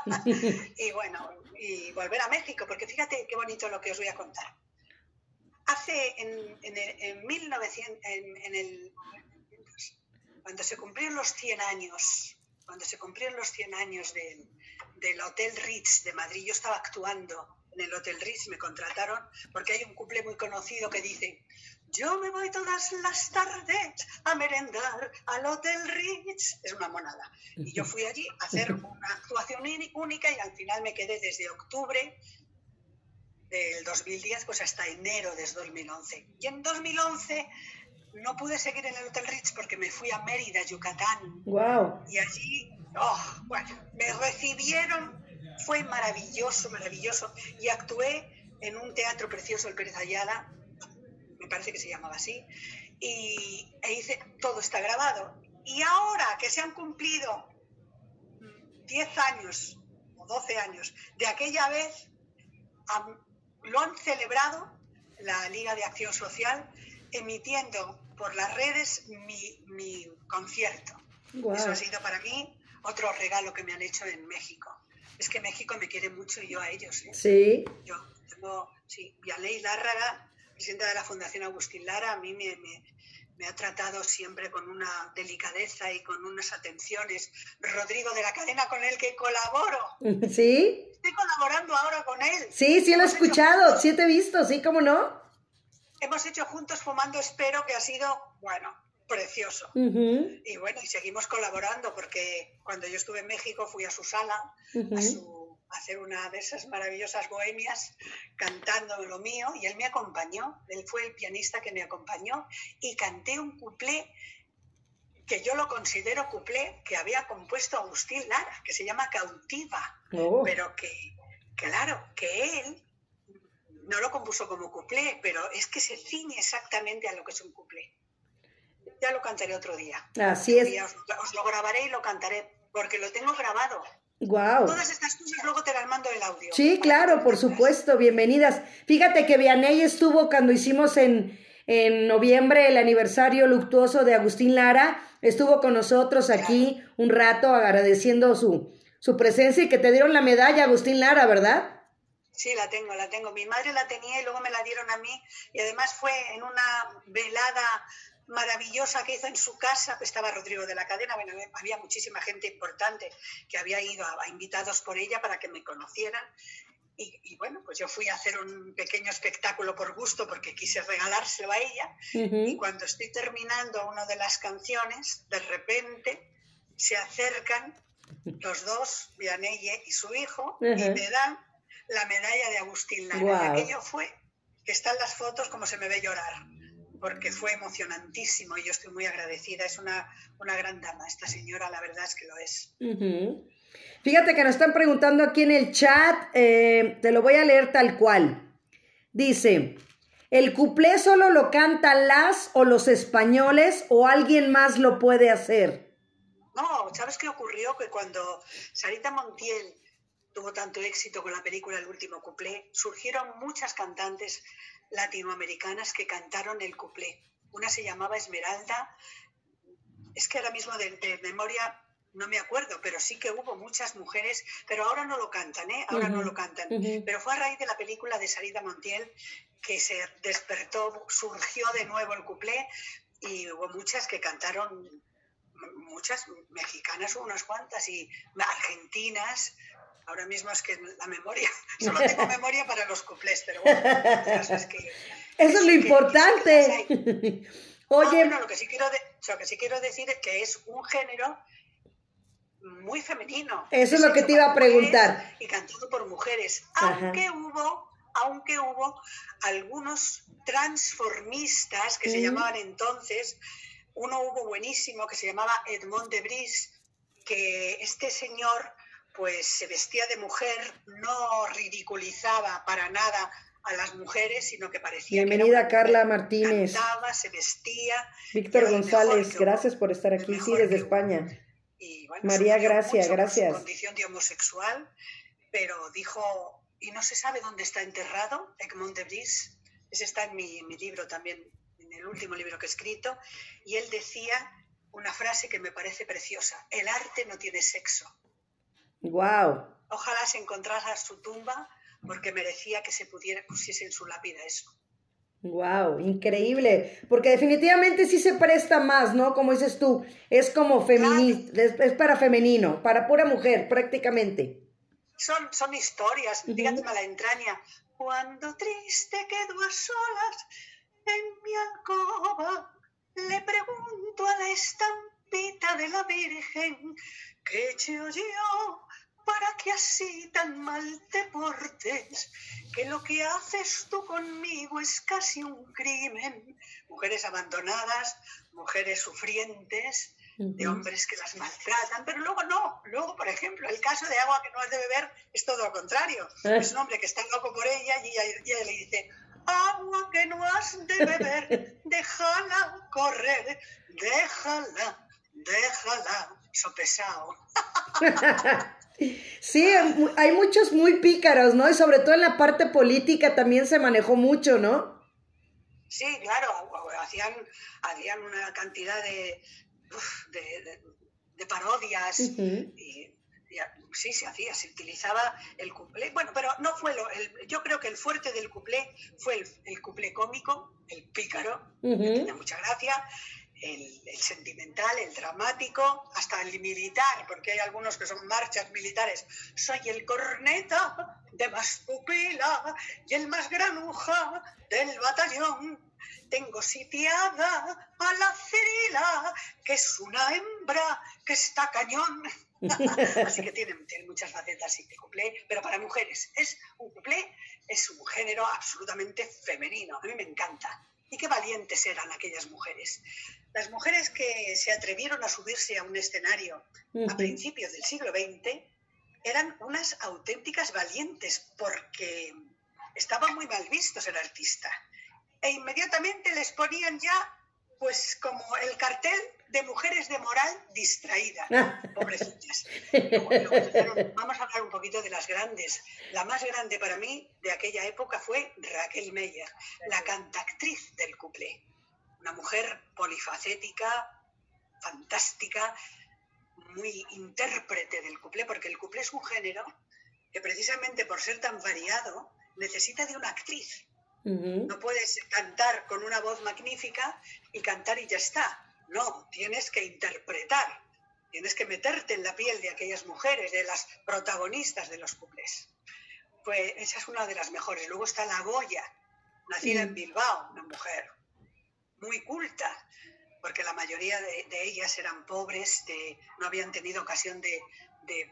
[LAUGHS] y bueno, y volver a México, porque fíjate qué bonito lo que os voy a contar. Hace en, en, en 1900, en, el, cuando se cumplieron los 100 años, cuando se cumplieron los 100 años del, del Hotel Ritz de Madrid. Yo estaba actuando en el Hotel Ritz, me contrataron porque hay un cumple muy conocido que dice, yo me voy todas las tardes a merendar al Hotel Ritz. Es una monada. Y yo fui allí a hacer [LAUGHS] una actuación única y al final me quedé desde octubre del 2010 pues hasta enero de 2011. Y en 2011 no pude seguir en el Hotel Ritz porque me fui a Mérida, Yucatán. Wow. Y allí Oh, bueno, me recibieron, fue maravilloso, maravilloso. Y actué en un teatro precioso, el Pérez Ayala, me parece que se llamaba así, y e hice, todo está grabado. Y ahora que se han cumplido 10 años o 12 años de aquella vez, lo han celebrado la Liga de Acción Social emitiendo por las redes mi, concierto. Eso ha sido para mí otro regalo que me han hecho en México. Es que México me quiere mucho y yo a ellos. ¿eh? Sí. Yo tengo, sí, Vialey Lárraga, presidenta de la Fundación Agustín Lara, a mí me, me, ha tratado siempre con una delicadeza y con unas atenciones. Rodrigo de la cadena con el que colaboro. [LAUGHS] Sí. Estoy colaborando ahora con él. Sí, sí lo he escuchado, sí te he visto, sí, ¿cómo no? Hemos hecho juntos Fumando Espero, que ha sido, bueno, precioso. Y bueno, y seguimos colaborando porque cuando yo estuve en México fui a su sala a, hacer una de esas maravillosas bohemias cantando lo mío y él me acompañó, él fue el pianista que me acompañó y canté un cuplé que yo lo considero cuplé que había compuesto Agustín Lara, que se llama Cautiva, oh. pero que, claro, que él no lo compuso como cuplé, pero es que se ciñe exactamente a lo que es un cuplé ya lo cantaré otro día. Así es. Os, lo grabaré y lo cantaré, porque lo tengo grabado. Wow. Todas estas cosas luego te las mando el audio. Sí, claro, por supuesto, bienvenidas. Fíjate que Vianey estuvo cuando hicimos en, en noviembre el aniversario luctuoso de Agustín Lara, estuvo con nosotros aquí un rato agradeciendo su, su presencia y que te dieron la medalla, Agustín Lara, ¿verdad? Sí, la tengo, la tengo. Mi madre la tenía y luego me la dieron a mí y además fue en una velada maravillosa que hizo en su casa, estaba Rodrigo de la Cadena, bueno, había muchísima gente importante que había ido a, invitados por ella para que me conocieran. Y, bueno, pues yo fui a hacer un pequeño espectáculo por gusto porque quise regalárselo a ella. Y cuando estoy terminando una de las canciones, de repente se acercan los dos, Vianelle y su hijo, y me dan la medalla de Agustín Lara. Aquello fue, que están las fotos como se me ve llorar porque fue emocionantísimo y yo estoy muy agradecida. Es una, gran dama, esta señora, la verdad es que lo es. Fíjate que nos están preguntando aquí en el chat, eh, te lo voy a leer tal cual. Dice, ¿el cuplé solo lo cantan las o los españoles o alguien más lo puede hacer? No, ¿sabes qué ocurrió? Que cuando Sarita Montiel tuvo tanto éxito con la película El último cuplé, surgieron muchas cantantes latinoamericanas que cantaron el cuplé. Una se llamaba Esmeralda, es que ahora mismo de, memoria no me acuerdo, pero sí que hubo muchas mujeres, pero ahora no lo cantan, ¿eh? Ahora no lo cantan. Pero fue a raíz de la película de Sarita Montiel que se despertó, surgió de nuevo el cuplé y hubo muchas que cantaron, muchas mexicanas, unas cuantas, y argentinas, ahora mismo es que la memoria, [LAUGHS] solo tengo memoria para los cuplés, pero bueno, es que, [LAUGHS] Eso es lo importante. Oye, lo, que sí quiero lo que sí quiero decir es que es un género muy femenino. Eso es lo que te iba a preguntar. Y cantado por mujeres, aunque hubo, aunque hubo algunos transformistas que se llamaban entonces, uno hubo buenísimo que se llamaba Edmond de Bris, que este señor pues se vestía de mujer, no ridiculizaba para nada a las mujeres, sino que parecía Bienvenida Carla Martínez. Cantaba, se vestía. Víctor González, gracias por estar aquí, sí, desde España. María Gracia, gracias. Su condición de homosexual, pero dijo, y no se sabe dónde está enterrado, Egmont de Bris, ese está en mi, mi libro también, en el último libro que he escrito, y él decía una frase que me parece preciosa, el arte no tiene sexo. Wow. Ojalá se encontrara su tumba porque merecía que se pudiera pusiese en su lápida eso. Wow, increíble, porque definitivamente sí se presta más, ¿no? Como dices tú, es como feminista, es, para femenino, para pura mujer, prácticamente. Son, son historias, uh la entraña. Cuando triste quedo a solas en mi alcoba, le pregunto a la estampita de la Virgen que yo para que así tan mal te portes, que lo que haces tú conmigo es casi un crimen. Mujeres abandonadas, mujeres sufrientes, de hombres que las maltratan, pero luego no. Luego, por ejemplo, el caso de agua que no has de beber es todo lo contrario. Ah. Es un hombre que está loco por ella y ella, le dice, agua que no has de beber, [LAUGHS] déjala correr, déjala, déjala, sopesado. [LAUGHS] Sí, hay muchos muy pícaros, ¿no? Y sobre todo en la parte política también se manejó mucho, ¿no? Sí, claro, hacían, hacían una cantidad de, de, parodias y, sí, se hacía, se utilizaba el cuplé. Bueno, pero no fue lo. yo creo que el fuerte del cuplé fue el, el cuplé cómico, el pícaro, que tiene mucha gracia, el, sentimental, el dramático, hasta el militar, porque hay algunos que son marchas militares. Soy el corneta de más pupila y el más granuja del batallón. Tengo sitiada a la Cirila, que es una hembra que está cañón. [LAUGHS] Así que tiene, muchas facetas y cuplé, pero para mujeres es un cuplé, es un género absolutamente femenino. A mí me encanta. Y qué valientes eran aquellas mujeres. Las mujeres que se atrevieron a subirse a un escenario a principios del siglo XX eran unas auténticas valientes porque estaba muy mal visto ser artista. E inmediatamente les ponían ya, pues, como el cartel de mujeres de moral distraída, [LAUGHS] pobrecitas. vamos a hablar un poquito de las grandes. La más grande para mí de aquella época fue Raquel Meyer, la cantactriz del cuplé una mujer polifacética, fantástica, muy intérprete del cuplé, porque el cuplé es un género que precisamente por ser tan variado necesita de una actriz. No puedes cantar con una voz magnífica y cantar y ya está. No, tienes que interpretar, tienes que meterte en la piel de aquellas mujeres, de las protagonistas de los cuplés. Pues esa es una de las mejores. Luego está la Goya, nacida en Bilbao, una mujer muy culta, porque la mayoría de, ellas eran pobres, de, no habían tenido ocasión de,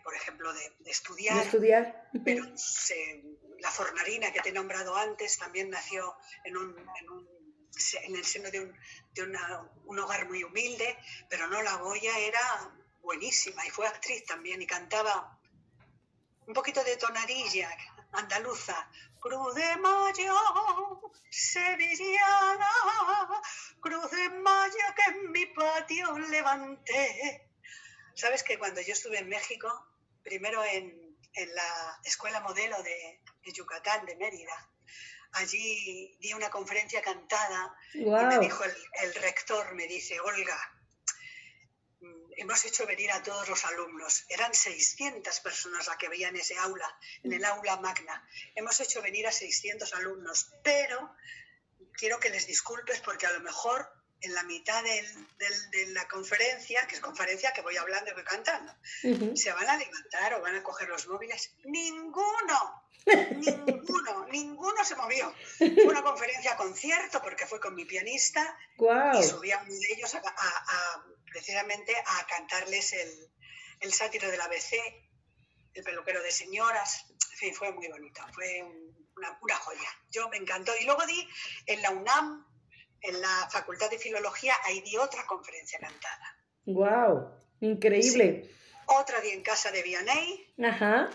por ejemplo, de, estudiar. estudiar. Pero la fornarina que te he nombrado antes también nació en, un, en, el seno de, un, de un hogar muy humilde, pero no, la Goya era buenísima y fue actriz también y cantaba un poquito de tonarilla andaluza, Cruz de Mayo, sevillana, Cruz de Mayo que en mi patio levanté. Sabes que cuando yo estuve en México, primero en, la escuela modelo de, Yucatán, de Mérida, allí di una conferencia cantada y me dijo el, el rector, me dice, Olga, hemos hecho venir a todos los alumnos. Eran 600 personas las que veían ese aula, en el aula magna. Hemos hecho venir a 600 alumnos, pero quiero que les disculpes porque a lo mejor en la mitad de la conferencia, que es conferencia que voy hablando y voy cantando, se van a levantar o van a coger los móviles. Ninguno, [LAUGHS] ninguno, ninguno se movió. Fue una conferencia concierto porque fue con mi pianista y subí a uno de ellos a, precisamente a cantarles el, el sátiro del ABC, el peluquero de señoras. En fin, fue muy bonito, fue una, una joya. Yo me encantó. Y luego di en la UNAM en la Facultad de Filología, ahí di otra conferencia cantada. ¡Wow! Increíble. Otra di en casa de Vianney. Ajá.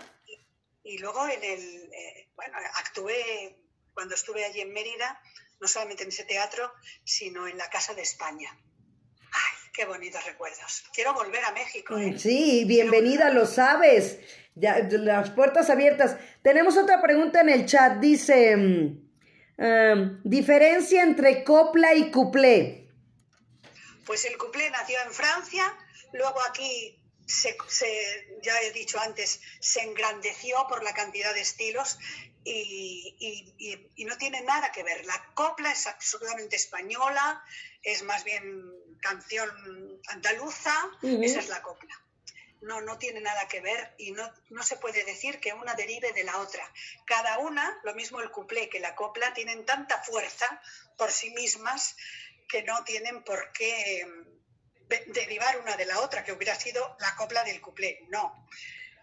Y, luego en el, eh, bueno, actué cuando estuve allí en Mérida, no solamente en ese teatro, sino en la Casa de España. ¡Ay, qué bonitos recuerdos! Quiero volver a México. ¿eh? Sí, bienvenida, lo sabes. Ya, las puertas abiertas. Tenemos otra pregunta en el chat. Dice... Mm, Em, diferencia entre copla y cuplé. Pues el cuplé nació en Francia, luego aquí se, ya he dicho antes, se engrandeció por la cantidad de estilos y, no tiene nada que ver. La copla es absolutamente española, es más bien canción andaluza, esa es la copla no, no tiene nada que ver y no, no se puede decir que una derive de la otra. Cada una, lo mismo el cuplé que la copla, tienen tanta fuerza por sí mismas que no tienen por qué mm, derivar una de la otra, que hubiera sido la copla del cuplé. No.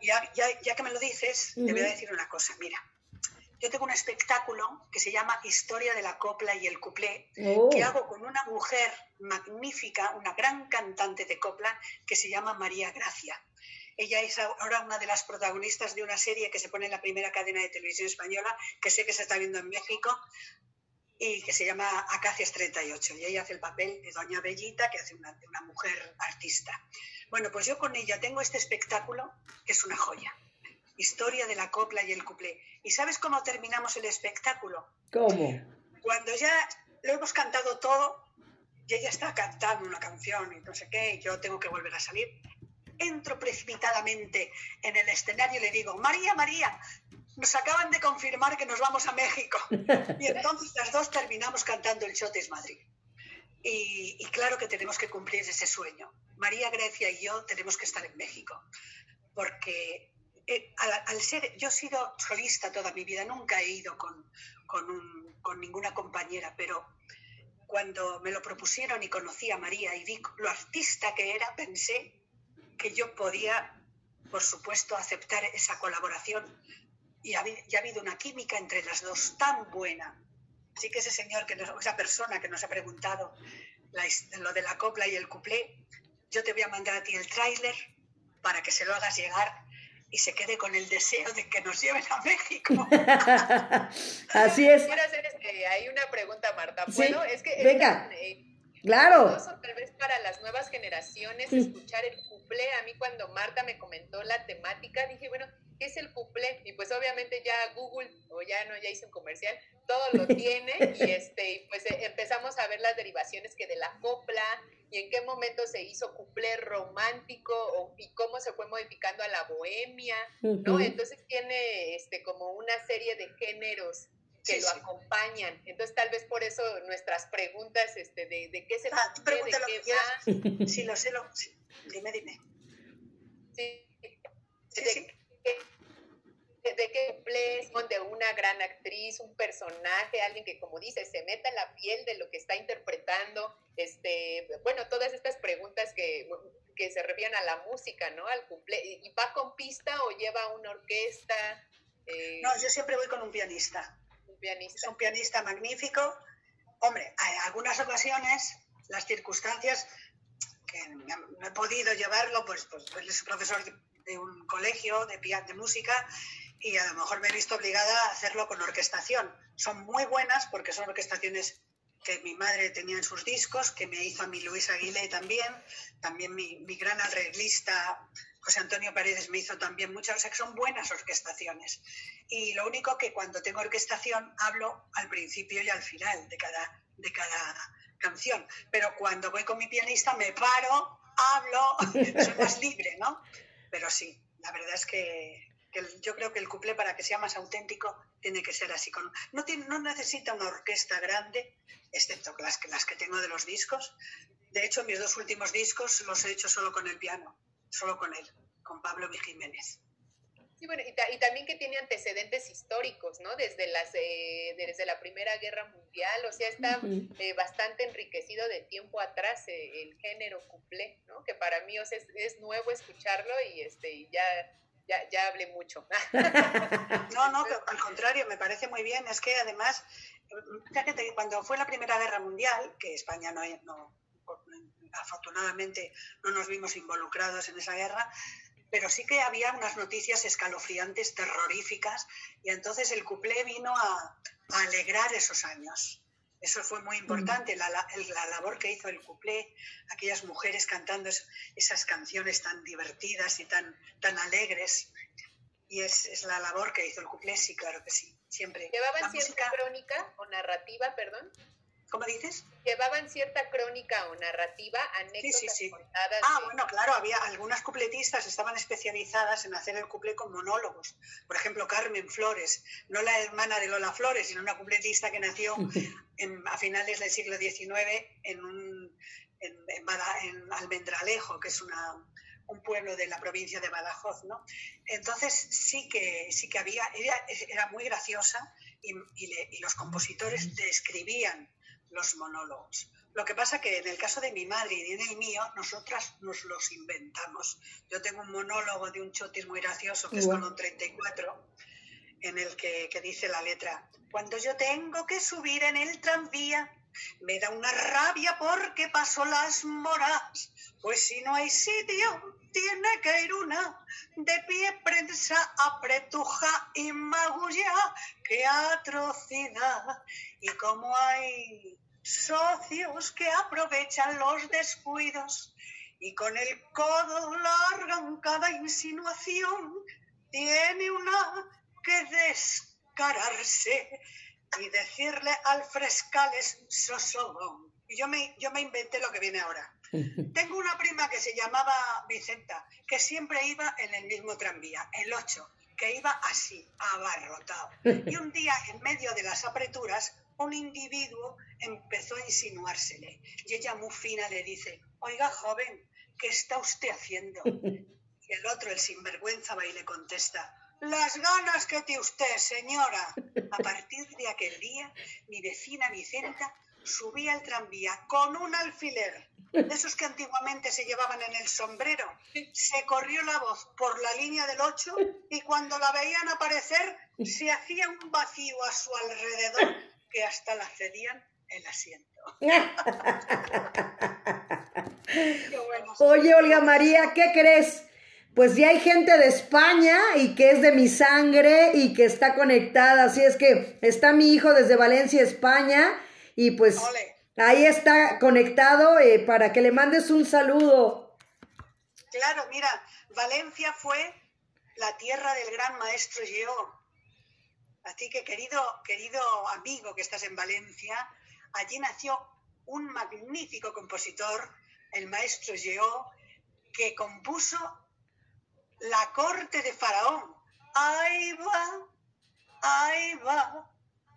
Ya, ya, que me lo dices, te voy a decir una cosa. Mira, yo tengo un espectáculo que se llama Historia de la copla y el cuplé, oh. que hago con una mujer magnífica, una gran cantante de copla, que se llama María Gracia. Ella es ahora una de las protagonistas de una serie que se pone en la primera cadena de televisión española, que sé que se está viendo en México, y que se llama Acacias 38. Y ella hace el papel de Doña Bellita, que hace una, de una mujer artista. Bueno, pues yo con ella tengo este espectáculo, que es una joya. Historia de la copla y el cuplé. ¿Y sabes cómo terminamos el espectáculo? ¿Cómo? Cuando ya lo hemos cantado todo y ella está cantando una canción y no sé qué, y yo tengo que volver a salir, entro precipitadamente en el escenario y le digo, María, María, nos acaban de confirmar que nos vamos a México. [LAUGHS] Y entonces las dos terminamos cantando el Chotes Madrid. Y, y, claro que tenemos que cumplir ese sueño. María Grecia y yo tenemos que estar en México, porque eh, al, ser, yo he sido solista toda mi vida, nunca he ido con, ninguna compañera, pero cuando me lo propusieron y conocí a María y vi lo artista que era, pensé que yo podía, por supuesto, aceptar esa colaboración y ha, ha habido una química entre las dos tan buena. Así que ese señor, que esa persona que nos ha preguntado lo de la copla y el cuplé, yo te voy a mandar a ti el tráiler para que se lo hagas llegar y se quede con el deseo de que nos lleven a México. [LAUGHS] Así es. Quiero hacer este, hay una pregunta, Marta. ¿Puedo? Es que venga. Eh, claro. Tal vez para las nuevas generaciones escuchar el cuplé. A mí cuando Marta me comentó la temática, dije, bueno, ¿qué es el cuplé? Y pues obviamente ya Google, o ya no, ya hice un comercial, todo lo tiene y [LAUGHS] este, pues eh, empezamos a ver las derivaciones que de la copla y en qué momento se hizo cuplé romántico y cómo se fue modificando a la bohemia, ¿no? Entonces tiene este como una serie de géneros que lo acompañan. Entonces, tal vez por eso nuestras preguntas este, de, de qué se ah, de qué Sí, lo sé, lo, dime, dime. Sí. sí de que de una gran actriz, un personaje, alguien que como dice, se meta en la piel de lo que está interpretando, este, bueno, todas estas preguntas que, que se refieren a la música, ¿no? Al cumple, ¿y va con pista o lleva una orquesta? Eh, no, yo siempre voy con un pianista. Un pianista. Es un pianista magnífico. Hombre, en algunas ocasiones las circunstancias que no he podido llevarlo, pues, pues, pues es profesor de un colegio de, de música y a lo mejor me he visto obligada a hacerlo con orquestación. Son muy buenas porque son orquestaciones que mi madre tenía en sus discos, que me hizo a mi Luis Aguilé también, también mi, mi gran arreglista José Antonio Paredes me hizo también muchas, o sea que son buenas orquestaciones. Y lo único que cuando tengo orquestación hablo al principio y al final de cada, de cada canción, pero cuando voy con mi pianista me paro, hablo, [LAUGHS] soy más libre, ¿no? Pero sí, la verdad es que yo creo que el cuplé para que sea más auténtico tiene que ser así. Con, no, tiene, no necesita una orquesta grande, excepto las que, las que tengo de los discos. De hecho, mis dos últimos discos los he hecho solo con el piano, solo con él, con Pablo. Jiménez. Sí, bueno, y, también que tiene antecedentes históricos, ¿no? Desde, las, eh, desde la Primera Guerra Mundial, o sea, está eh, bastante enriquecido de tiempo atrás eh, el género cuplé, ¿no? Que para mí es, es nuevo escucharlo y este ya ya, ya hablé mucho. [LAUGHS] [LAUGHS] No, no, al contrario, me parece muy bien. Es que además, fíjate, cuando fue la Primera Guerra Mundial, que España no, no, afortunadamente no nos vimos involucrados en esa guerra, pero sí que había unas noticias escalofriantes, terroríficas, y entonces el cuplé vino a, a alegrar esos años. Eso fue muy importante, la, la, labor que hizo el cuplé, aquellas mujeres cantando esas canciones tan divertidas y tan, tan alegres. Y es, es, la labor que hizo el cuplé, sí, claro que sí, siempre. ¿Llevaban cierta crónica o narrativa, perdón? ¿Cómo dices? Llevaban cierta crónica o narrativa, anécdotas sí, sí, sí. Ah, bueno, claro, había algunas cupletistas estaban especializadas en hacer el cuplé con monólogos. Por ejemplo, Carmen Flores, no la hermana de Lola Flores, sino una cupletista que nació [LAUGHS] a finales del siglo XIX en, un, en, Almendralejo, que es una, un pueblo de la provincia de Badajoz, ¿no? Entonces sí que, sí que había, ella era muy graciosa y, y los compositores describían los monólogos. Lo que pasa que en el caso de mi madre y en el mío, nosotras nos los inventamos. Yo tengo un monólogo de un chotis muy gracioso que es con un 34, en el que, que dice la letra, cuando yo tengo que subir en el tranvía, me da una rabia porque paso las moras, pues si no hay sitio, tiene que ir una de pie prensa, apretuja y magulla, qué atrocidad. Y como hay socios que aprovechan los descuidos y con el codo largan cada insinuación, tiene una que descararse y decirle al frescales sosobón. Y yo me, yo me inventé lo que viene ahora. [LAUGHS] Tengo una prima que se llamaba Vicenta, que siempre iba en el mismo tranvía, el 8, que iba así, abarrotado. [LAUGHS] Y un día, en medio de las apreturas, un individuo empezó a insinuársele. Y ella muy fina le dice, oiga joven, ¿qué está usted haciendo? [LAUGHS] Y el otro, el sinvergüenza, va y le contesta, las ganas que tiene usted, señora. A partir de aquel día, mi vecina Vicenta subía al tranvía con un alfiler, de esos que antiguamente se llevaban en el sombrero. Se corrió la voz por la línea del 8 y cuando la veían aparecer, se hacía un vacío a su alrededor que hasta la cedían el asiento. [LAUGHS] Oye, Olga María, ¿qué crees? Pues ya hay gente de España y que es de mi sangre y que está conectada. Así es que está mi hijo desde Valencia, España, y pues ahí está conectado eh, para que le mandes un saludo. Claro, mira, Valencia fue la tierra del gran maestro Geo. Así que querido, querido amigo que estás en Valencia, allí nació un magnífico compositor, el maestro Geo, que compuso La corte de Faraón. Ahí va, ahí va,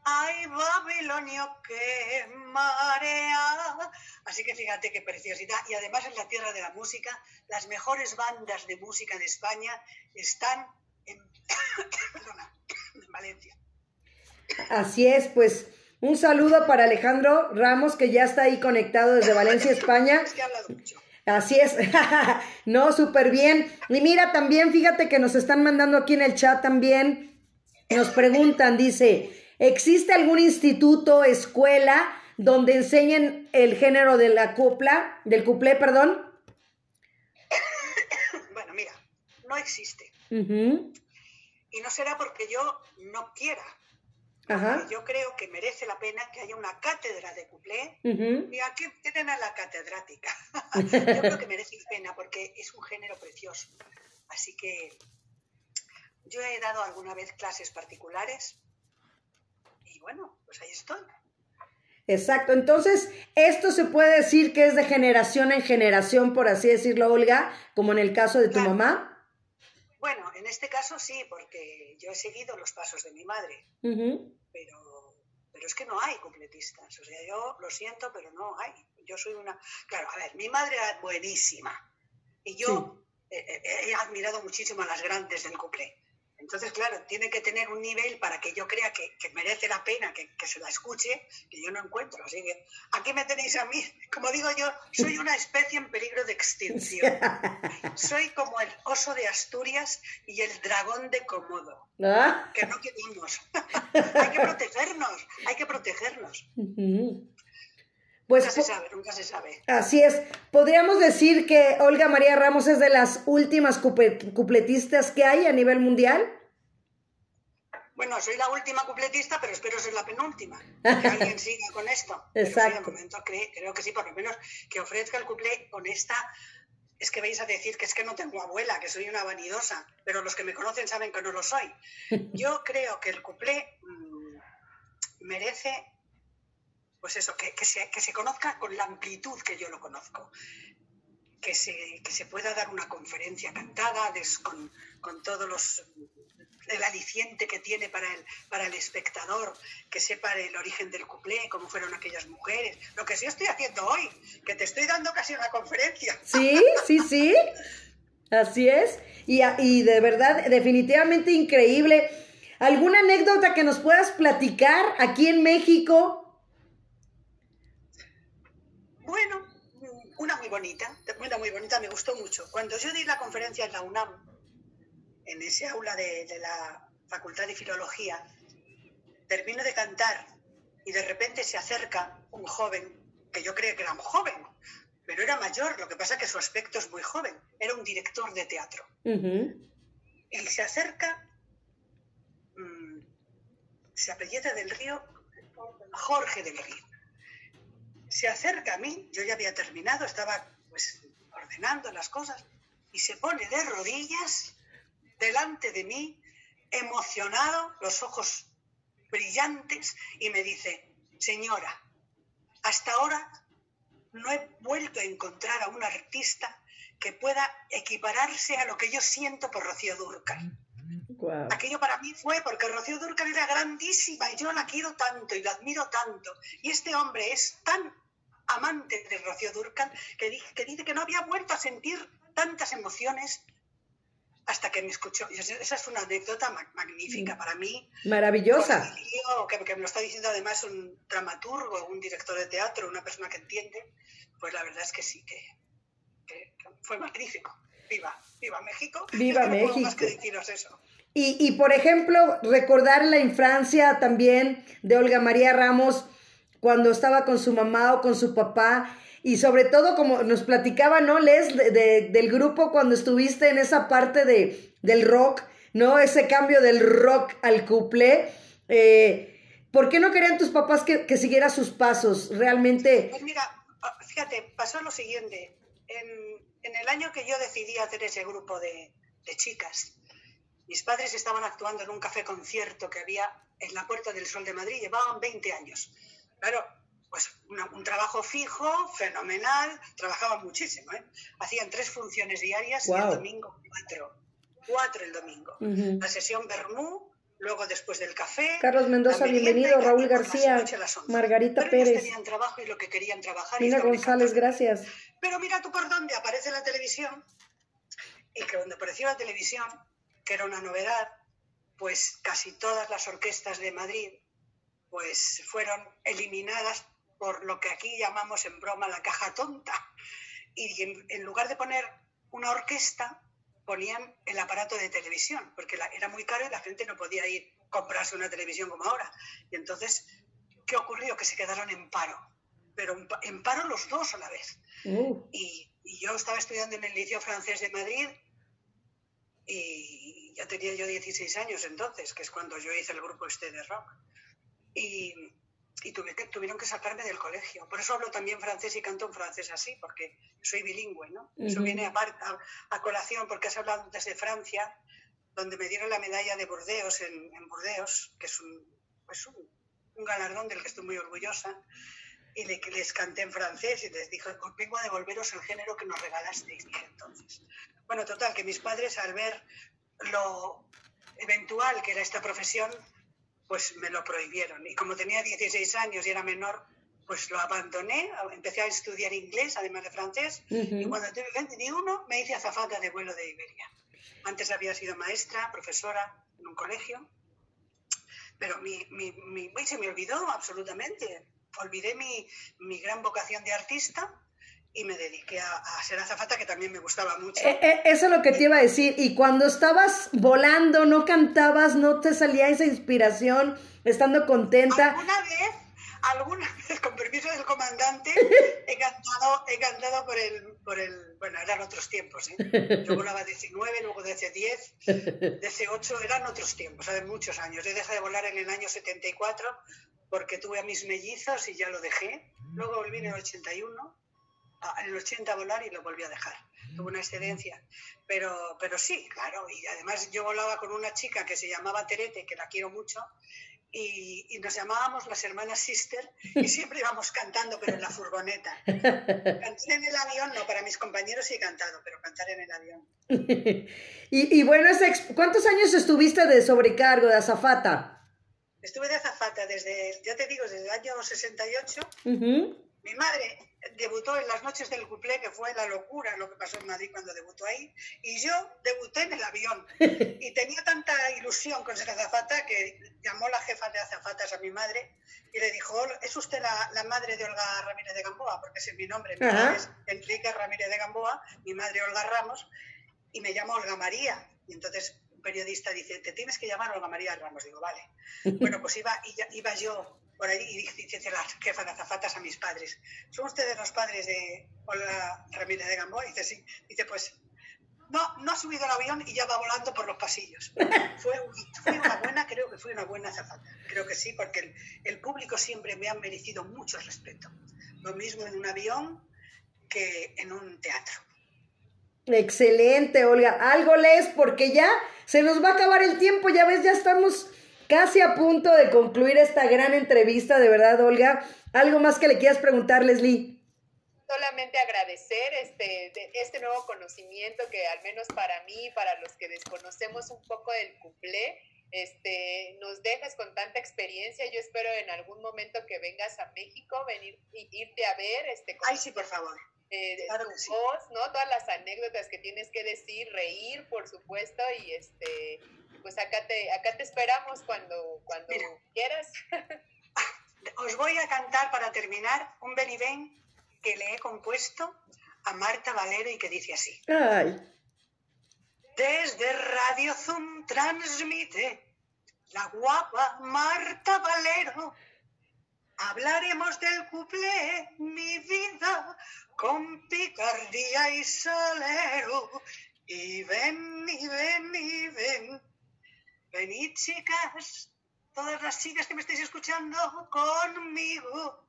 ay Babilonio que marea. Así que fíjate qué preciosidad. Y además en la tierra de la música, las mejores bandas de música de España están en, [COUGHS] en Valencia. Así es, pues un saludo para Alejandro Ramos, que ya está ahí conectado desde Valencia, [LAUGHS] España. Así es, [LAUGHS] no, súper bien. Y mira, también fíjate que nos están mandando aquí en el chat también, nos preguntan, dice, ¿existe algún instituto, escuela, donde enseñen el género de la copla, del cuplé, perdón? [COUGHS] Bueno, mira, no existe. Y no será porque yo no quiera. Yo creo que merece la pena que haya una cátedra de cuplé. Y aquí tienen a la catedrática. [LAUGHS] Yo creo que merece la pena porque es un género precioso. Así que yo he dado alguna vez clases particulares y bueno, pues ahí estoy. Exacto, entonces esto se puede decir que es de generación en generación, por así decirlo, Olga, como en el caso de tu mamá. Bueno, en este caso sí, porque yo he seguido los pasos de mi madre, pero, pero es que no hay completistas. O sea, yo lo siento, pero no hay. Yo soy una... Claro, a ver, mi madre era buenísima y yo he admirado muchísimo a las grandes del couple. Entonces, claro, tiene que tener un nivel para que yo crea que, merece la pena que, se la escuche, que yo no encuentro. Así que aquí me tenéis a mí, como digo yo, soy una especie en peligro de extinción. Soy como el oso de Asturias y el dragón de Komodo, ah. que no queremos. [LAUGHS] hay que protegernos, hay que protegernos. Pues, nunca se sabe, nunca se sabe. Así es. Podríamos decir que Olga María Ramos es de las últimas cupletistas que hay a nivel mundial. Bueno, soy la última cupletista, pero espero ser la penúltima. Que alguien [LAUGHS] siga con esto. Exacto. Pero momento creo, que sí, por lo menos que ofrezca el cuplé con esta. Es que vais a decir que es que no tengo abuela, que soy una vanidosa, pero los que me conocen saben que no lo soy. [LAUGHS] Yo creo que el cuplé mm, merece pues eso, que, se, que se conozca con la amplitud que yo lo conozco. Que se, que se pueda dar una conferencia cantada con, con todos los el aliciente que tiene para el, para el espectador, que sepa el origen del cuplé, cómo fueron aquellas mujeres. Lo que sí estoy haciendo hoy, que te estoy dando casi una conferencia. Sí, sí, sí. Así es. Y, y de verdad, definitivamente increíble. ¿Alguna anécdota que nos puedas platicar aquí en México? Bueno, una muy bonita, una muy bonita, me gustó mucho. Cuando yo di la conferencia en la UNAM, en ese aula de, la Facultad de Filología, termino de cantar y de repente se acerca un joven, que yo creía que era un joven, pero era mayor, lo que pasa es que su aspecto es muy joven, era un director de teatro. Y se acerca, mm, se apellida del río, Jorge del Río se acerca a mí, yo ya había terminado, estaba pues ordenando las cosas, y se pone de rodillas delante de mí, emocionado, los ojos brillantes, y me dice, señora, hasta ahora no he vuelto a encontrar a un artista que pueda equipararse a lo que yo siento por Rocío Durcal. Aquello para mí fue porque Rocío Durcal era grandísima y yo la quiero tanto y la admiro tanto. Y este hombre es tan amante de Rocío Durcal que, que dice que no había vuelto a sentir tantas emociones hasta que me escuchó. Esa es una anécdota magnífica mm. para mí. Maravillosa. Que, que, me lo está diciendo además un dramaturgo, un director de teatro, una persona que entiende, pues la verdad es que sí, que, fue magnífico. Viva, viva México. Viva México. más que deciros eso. Y, y, por ejemplo, recordar la infancia también de Olga María Ramos cuando estaba con su mamá o con su papá. Y sobre todo, como nos platicaba, ¿no, Les? De, del grupo cuando estuviste en esa parte de, del rock, ¿no? Ese cambio del rock al couple. Eh, ¿Por qué no querían tus papás que, que siguiera sus pasos? Realmente. Pues mira, fíjate, pasó lo siguiente. En, en el año que yo decidí hacer ese grupo de, de chicas, mis padres estaban actuando en un café concierto que había en la Puerta del Sol de Madrid, llevaban 20 años. Claro, pues un trabajo fijo, fenomenal, trabajaban muchísimo, ¿eh? Hacían tres funciones diarias y el domingo cuatro. Cuatro el domingo. La sesión Bermú, luego después del café. Carlos Mendoza, bienvenido. Raúl García, Margarita Pero Pérez. Tenían trabajo y lo que querían trabajar. Mira González, gracias. Pero mira tú por dónde aparece la televisión. Y que cuando apareció la televisión, que era una novedad, pues casi todas las orquestas de Madrid pues fueron eliminadas por lo que aquí llamamos en broma la caja tonta. Y en, lugar de poner una orquesta, ponían el aparato de televisión, porque era muy caro y la gente no podía ir a comprarse una televisión como ahora. Y entonces, ¿qué ocurrió? Que se quedaron en paro, pero en paro los dos a la vez. Uh. Y, y, yo estaba estudiando en el Liceo Francés de Madrid y ya tenía yo 16 años entonces, que es cuando yo hice el grupo este de rock y, tuvieron que sacarme del colegio. Por eso hablo también francés y canto en francés así, porque soy bilingüe, ¿no? Eso viene a, a, colación porque has hablado desde Francia, donde me dieron la medalla de Burdeos en, Burdeos, que es pues un, un, galardón del que estoy muy orgullosa, y le, les canté en francés y les dije, vengo a devolveros el género que nos regalasteis, dije entonces. Bueno, total, que mis padres al ver lo eventual que era esta profesión, pues me lo prohibieron. Y como tenía 16 años y era menor, pues lo abandoné, empecé a estudiar inglés, además de francés, y cuando tuve 21 me hice azafata de vuelo de Iberia. Antes había sido maestra, profesora en un colegio, pero mi, mi, mi, se me olvidó absolutamente. Olvidé mi, mi gran vocación de artista y me dediqué a, ser azafata, que también me gustaba mucho. Eh, eh, eso es lo que te iba a decir. Y cuando estabas volando, no cantabas, no te salía esa inspiración, estando contenta. ¿Alguna vez? alguna [LAUGHS] vez, con permiso del comandante, he cantado, he cantado por el, por el, bueno, eran otros tiempos, ¿eh? Yo volaba DC-9, luego DC-10, DC-8, eran otros tiempos, hace muchos años. He dejado de volar en el año 74 porque tuve a mis mellizos y ya lo dejé. Luego volví en el 81 en el 80 a volar y lo volví a dejar. Tuve una excedencia. Pero, pero sí, claro. Y además yo volaba con una chica que se llamaba Terete, que la quiero mucho, y, nos llamábamos las hermanas Sister y siempre íbamos cantando, pero en la furgoneta. [LAUGHS] Cantar en el avión, no, para mis compañeros sí he cantado, pero cantar en el avión. [LAUGHS] y, y, bueno, ¿cuántos años estuviste de sobrecargo, de azafata? Estuve de azafata desde, ya te digo, desde el año 68. Mi madre debutó en las noches del cuplé, que fue la locura lo que pasó en Madrid cuando debutó ahí, y yo debuté en el avión. [LAUGHS] Y tenía tanta ilusión con ser azafata que llamó la jefa de azafatas a mi madre y le dijo, ¿es usted la, madre de Olga Ramírez de Gamboa? Porque ese es mi nombre, mi madre es Enrique Ramírez de Gamboa, mi madre Olga Ramos, y me llamo Olga María. Y entonces un periodista dice, te tienes que llamar Olga María Ramos. Digo, vale. [LAUGHS] Bueno, pues iba, iba yo por ahí y dice la jefa de azafatas a mis padres, ¿son ustedes los padres de Olga Ramírez de Gamboa? Y dice, sí. Dice, pues no, no ha subido el avión y ya va volando por los pasillos. [LAUGHS] Fue, una buena, creo que fue una buena azafata. Creo que sí, porque el, público siempre me ha merecido mucho respeto. Lo mismo en un avión que en un teatro. Excelente, Olga. Algo lees porque ya se nos va a acabar el tiempo, ya ves, ya estamos Casi a punto de concluir esta gran entrevista, de verdad, Olga. ¿Algo más que le quieras preguntar, Leslie? Solamente agradecer este, este nuevo conocimiento que al menos para mí, para los que desconocemos un poco del cuplé, este, nos dejas con tanta experiencia. Yo espero en algún momento que vengas a México, venir y irte a ver. Este, Ay, sí, por favor. Eh, tu voz, ¿no? Todas las anécdotas que tienes que decir, reír, por supuesto, y este, pues acá te, acá te esperamos cuando, cuando quieras. [LAUGHS] Os voy a cantar para terminar un Ven que le he compuesto a Marta Valero y que dice así. Desde Radio Zoom transmite la guapa Marta Valero. Hablaremos del cuplé, mi vida, con picardía y salero. Y ven, y ven, y ven Venid, chicas, todas las chicas que me estáis escuchando conmigo.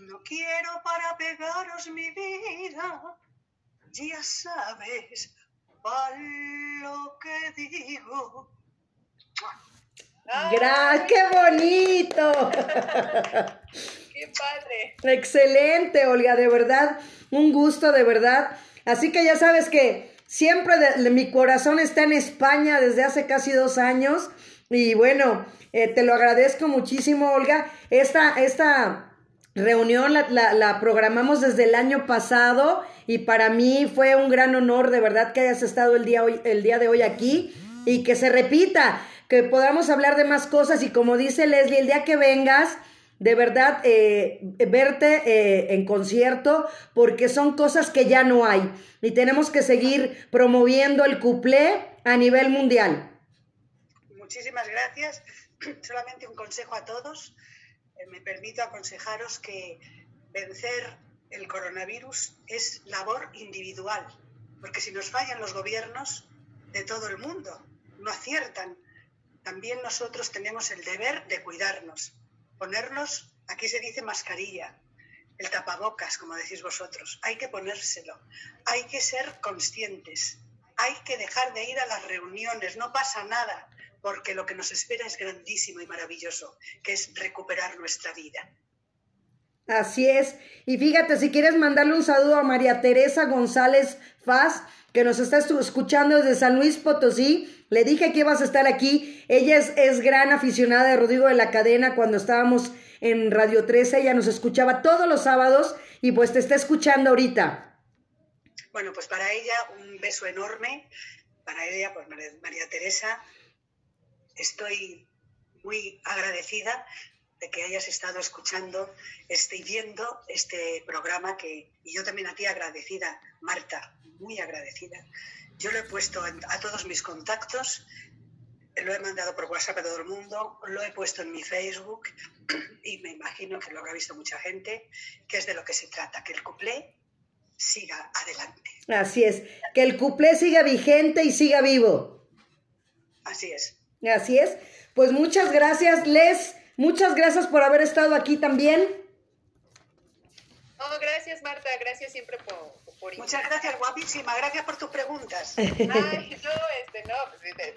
No quiero para pegaros mi vida. Ya sabes para lo que digo. ¡Gra ¡Qué bonito! [LAUGHS] ¡Qué padre! Excelente, Olga, de verdad, un gusto, de verdad. Así que ya sabes que Siempre de, mi corazón está en España desde hace casi dos años. Y bueno, eh, te lo agradezco muchísimo, Olga. Esta, esta reunión la, la, programamos desde el año pasado y para mí fue un gran honor de verdad que hayas estado el día, hoy, el día de hoy aquí y que se repita, que podamos hablar de más cosas y como dice Leslie, el día que vengas de verdad eh, verte eh, en concierto porque son cosas que ya no hay y tenemos que seguir promoviendo el cuplé a nivel mundial. Muchísimas gracias. [CLEARS THROAT] Solamente un consejo a todos. Eh, me permito aconsejaros que vencer el coronavirus es labor individual, porque si nos fallan los gobiernos de todo el mundo, no aciertan, también nosotros tenemos el deber de cuidarnos ponernos, aquí se dice mascarilla, el tapabocas, como decís vosotros, hay que ponérselo, hay que ser conscientes, hay que dejar de ir a las reuniones, no pasa nada, porque lo que nos espera es grandísimo y maravilloso, que es recuperar nuestra vida. Así es. Y fíjate, si quieres mandarle un saludo a María Teresa González Faz, que nos está escuchando desde San Luis Potosí. Le dije que ibas a estar aquí. Ella es, es gran aficionada de Rodrigo de la Cadena cuando estábamos en Radio 13. Ella nos escuchaba todos los sábados y pues te está escuchando ahorita. Bueno, pues para ella un beso enorme. Para ella, pues María Teresa, estoy muy agradecida de que hayas estado escuchando este, y viendo este programa que, y yo también a ti agradecida, Marta, muy agradecida. Yo lo he puesto a todos mis contactos, lo he mandado por WhatsApp a todo el mundo, lo he puesto en mi Facebook [CLEARS THROAT] y me imagino que lo habrá visto mucha gente, que es de lo que se trata, que el cuplé siga adelante. Así es, que el cuplé siga vigente y siga vivo. Así es. Así es. Pues muchas gracias, Les. Muchas gracias por haber estado aquí también. Oh, gracias, Marta. Gracias siempre por, por Muchas gracias, guapísima. Gracias por tus preguntas. [LAUGHS] Ay, no, este, no, pues, este,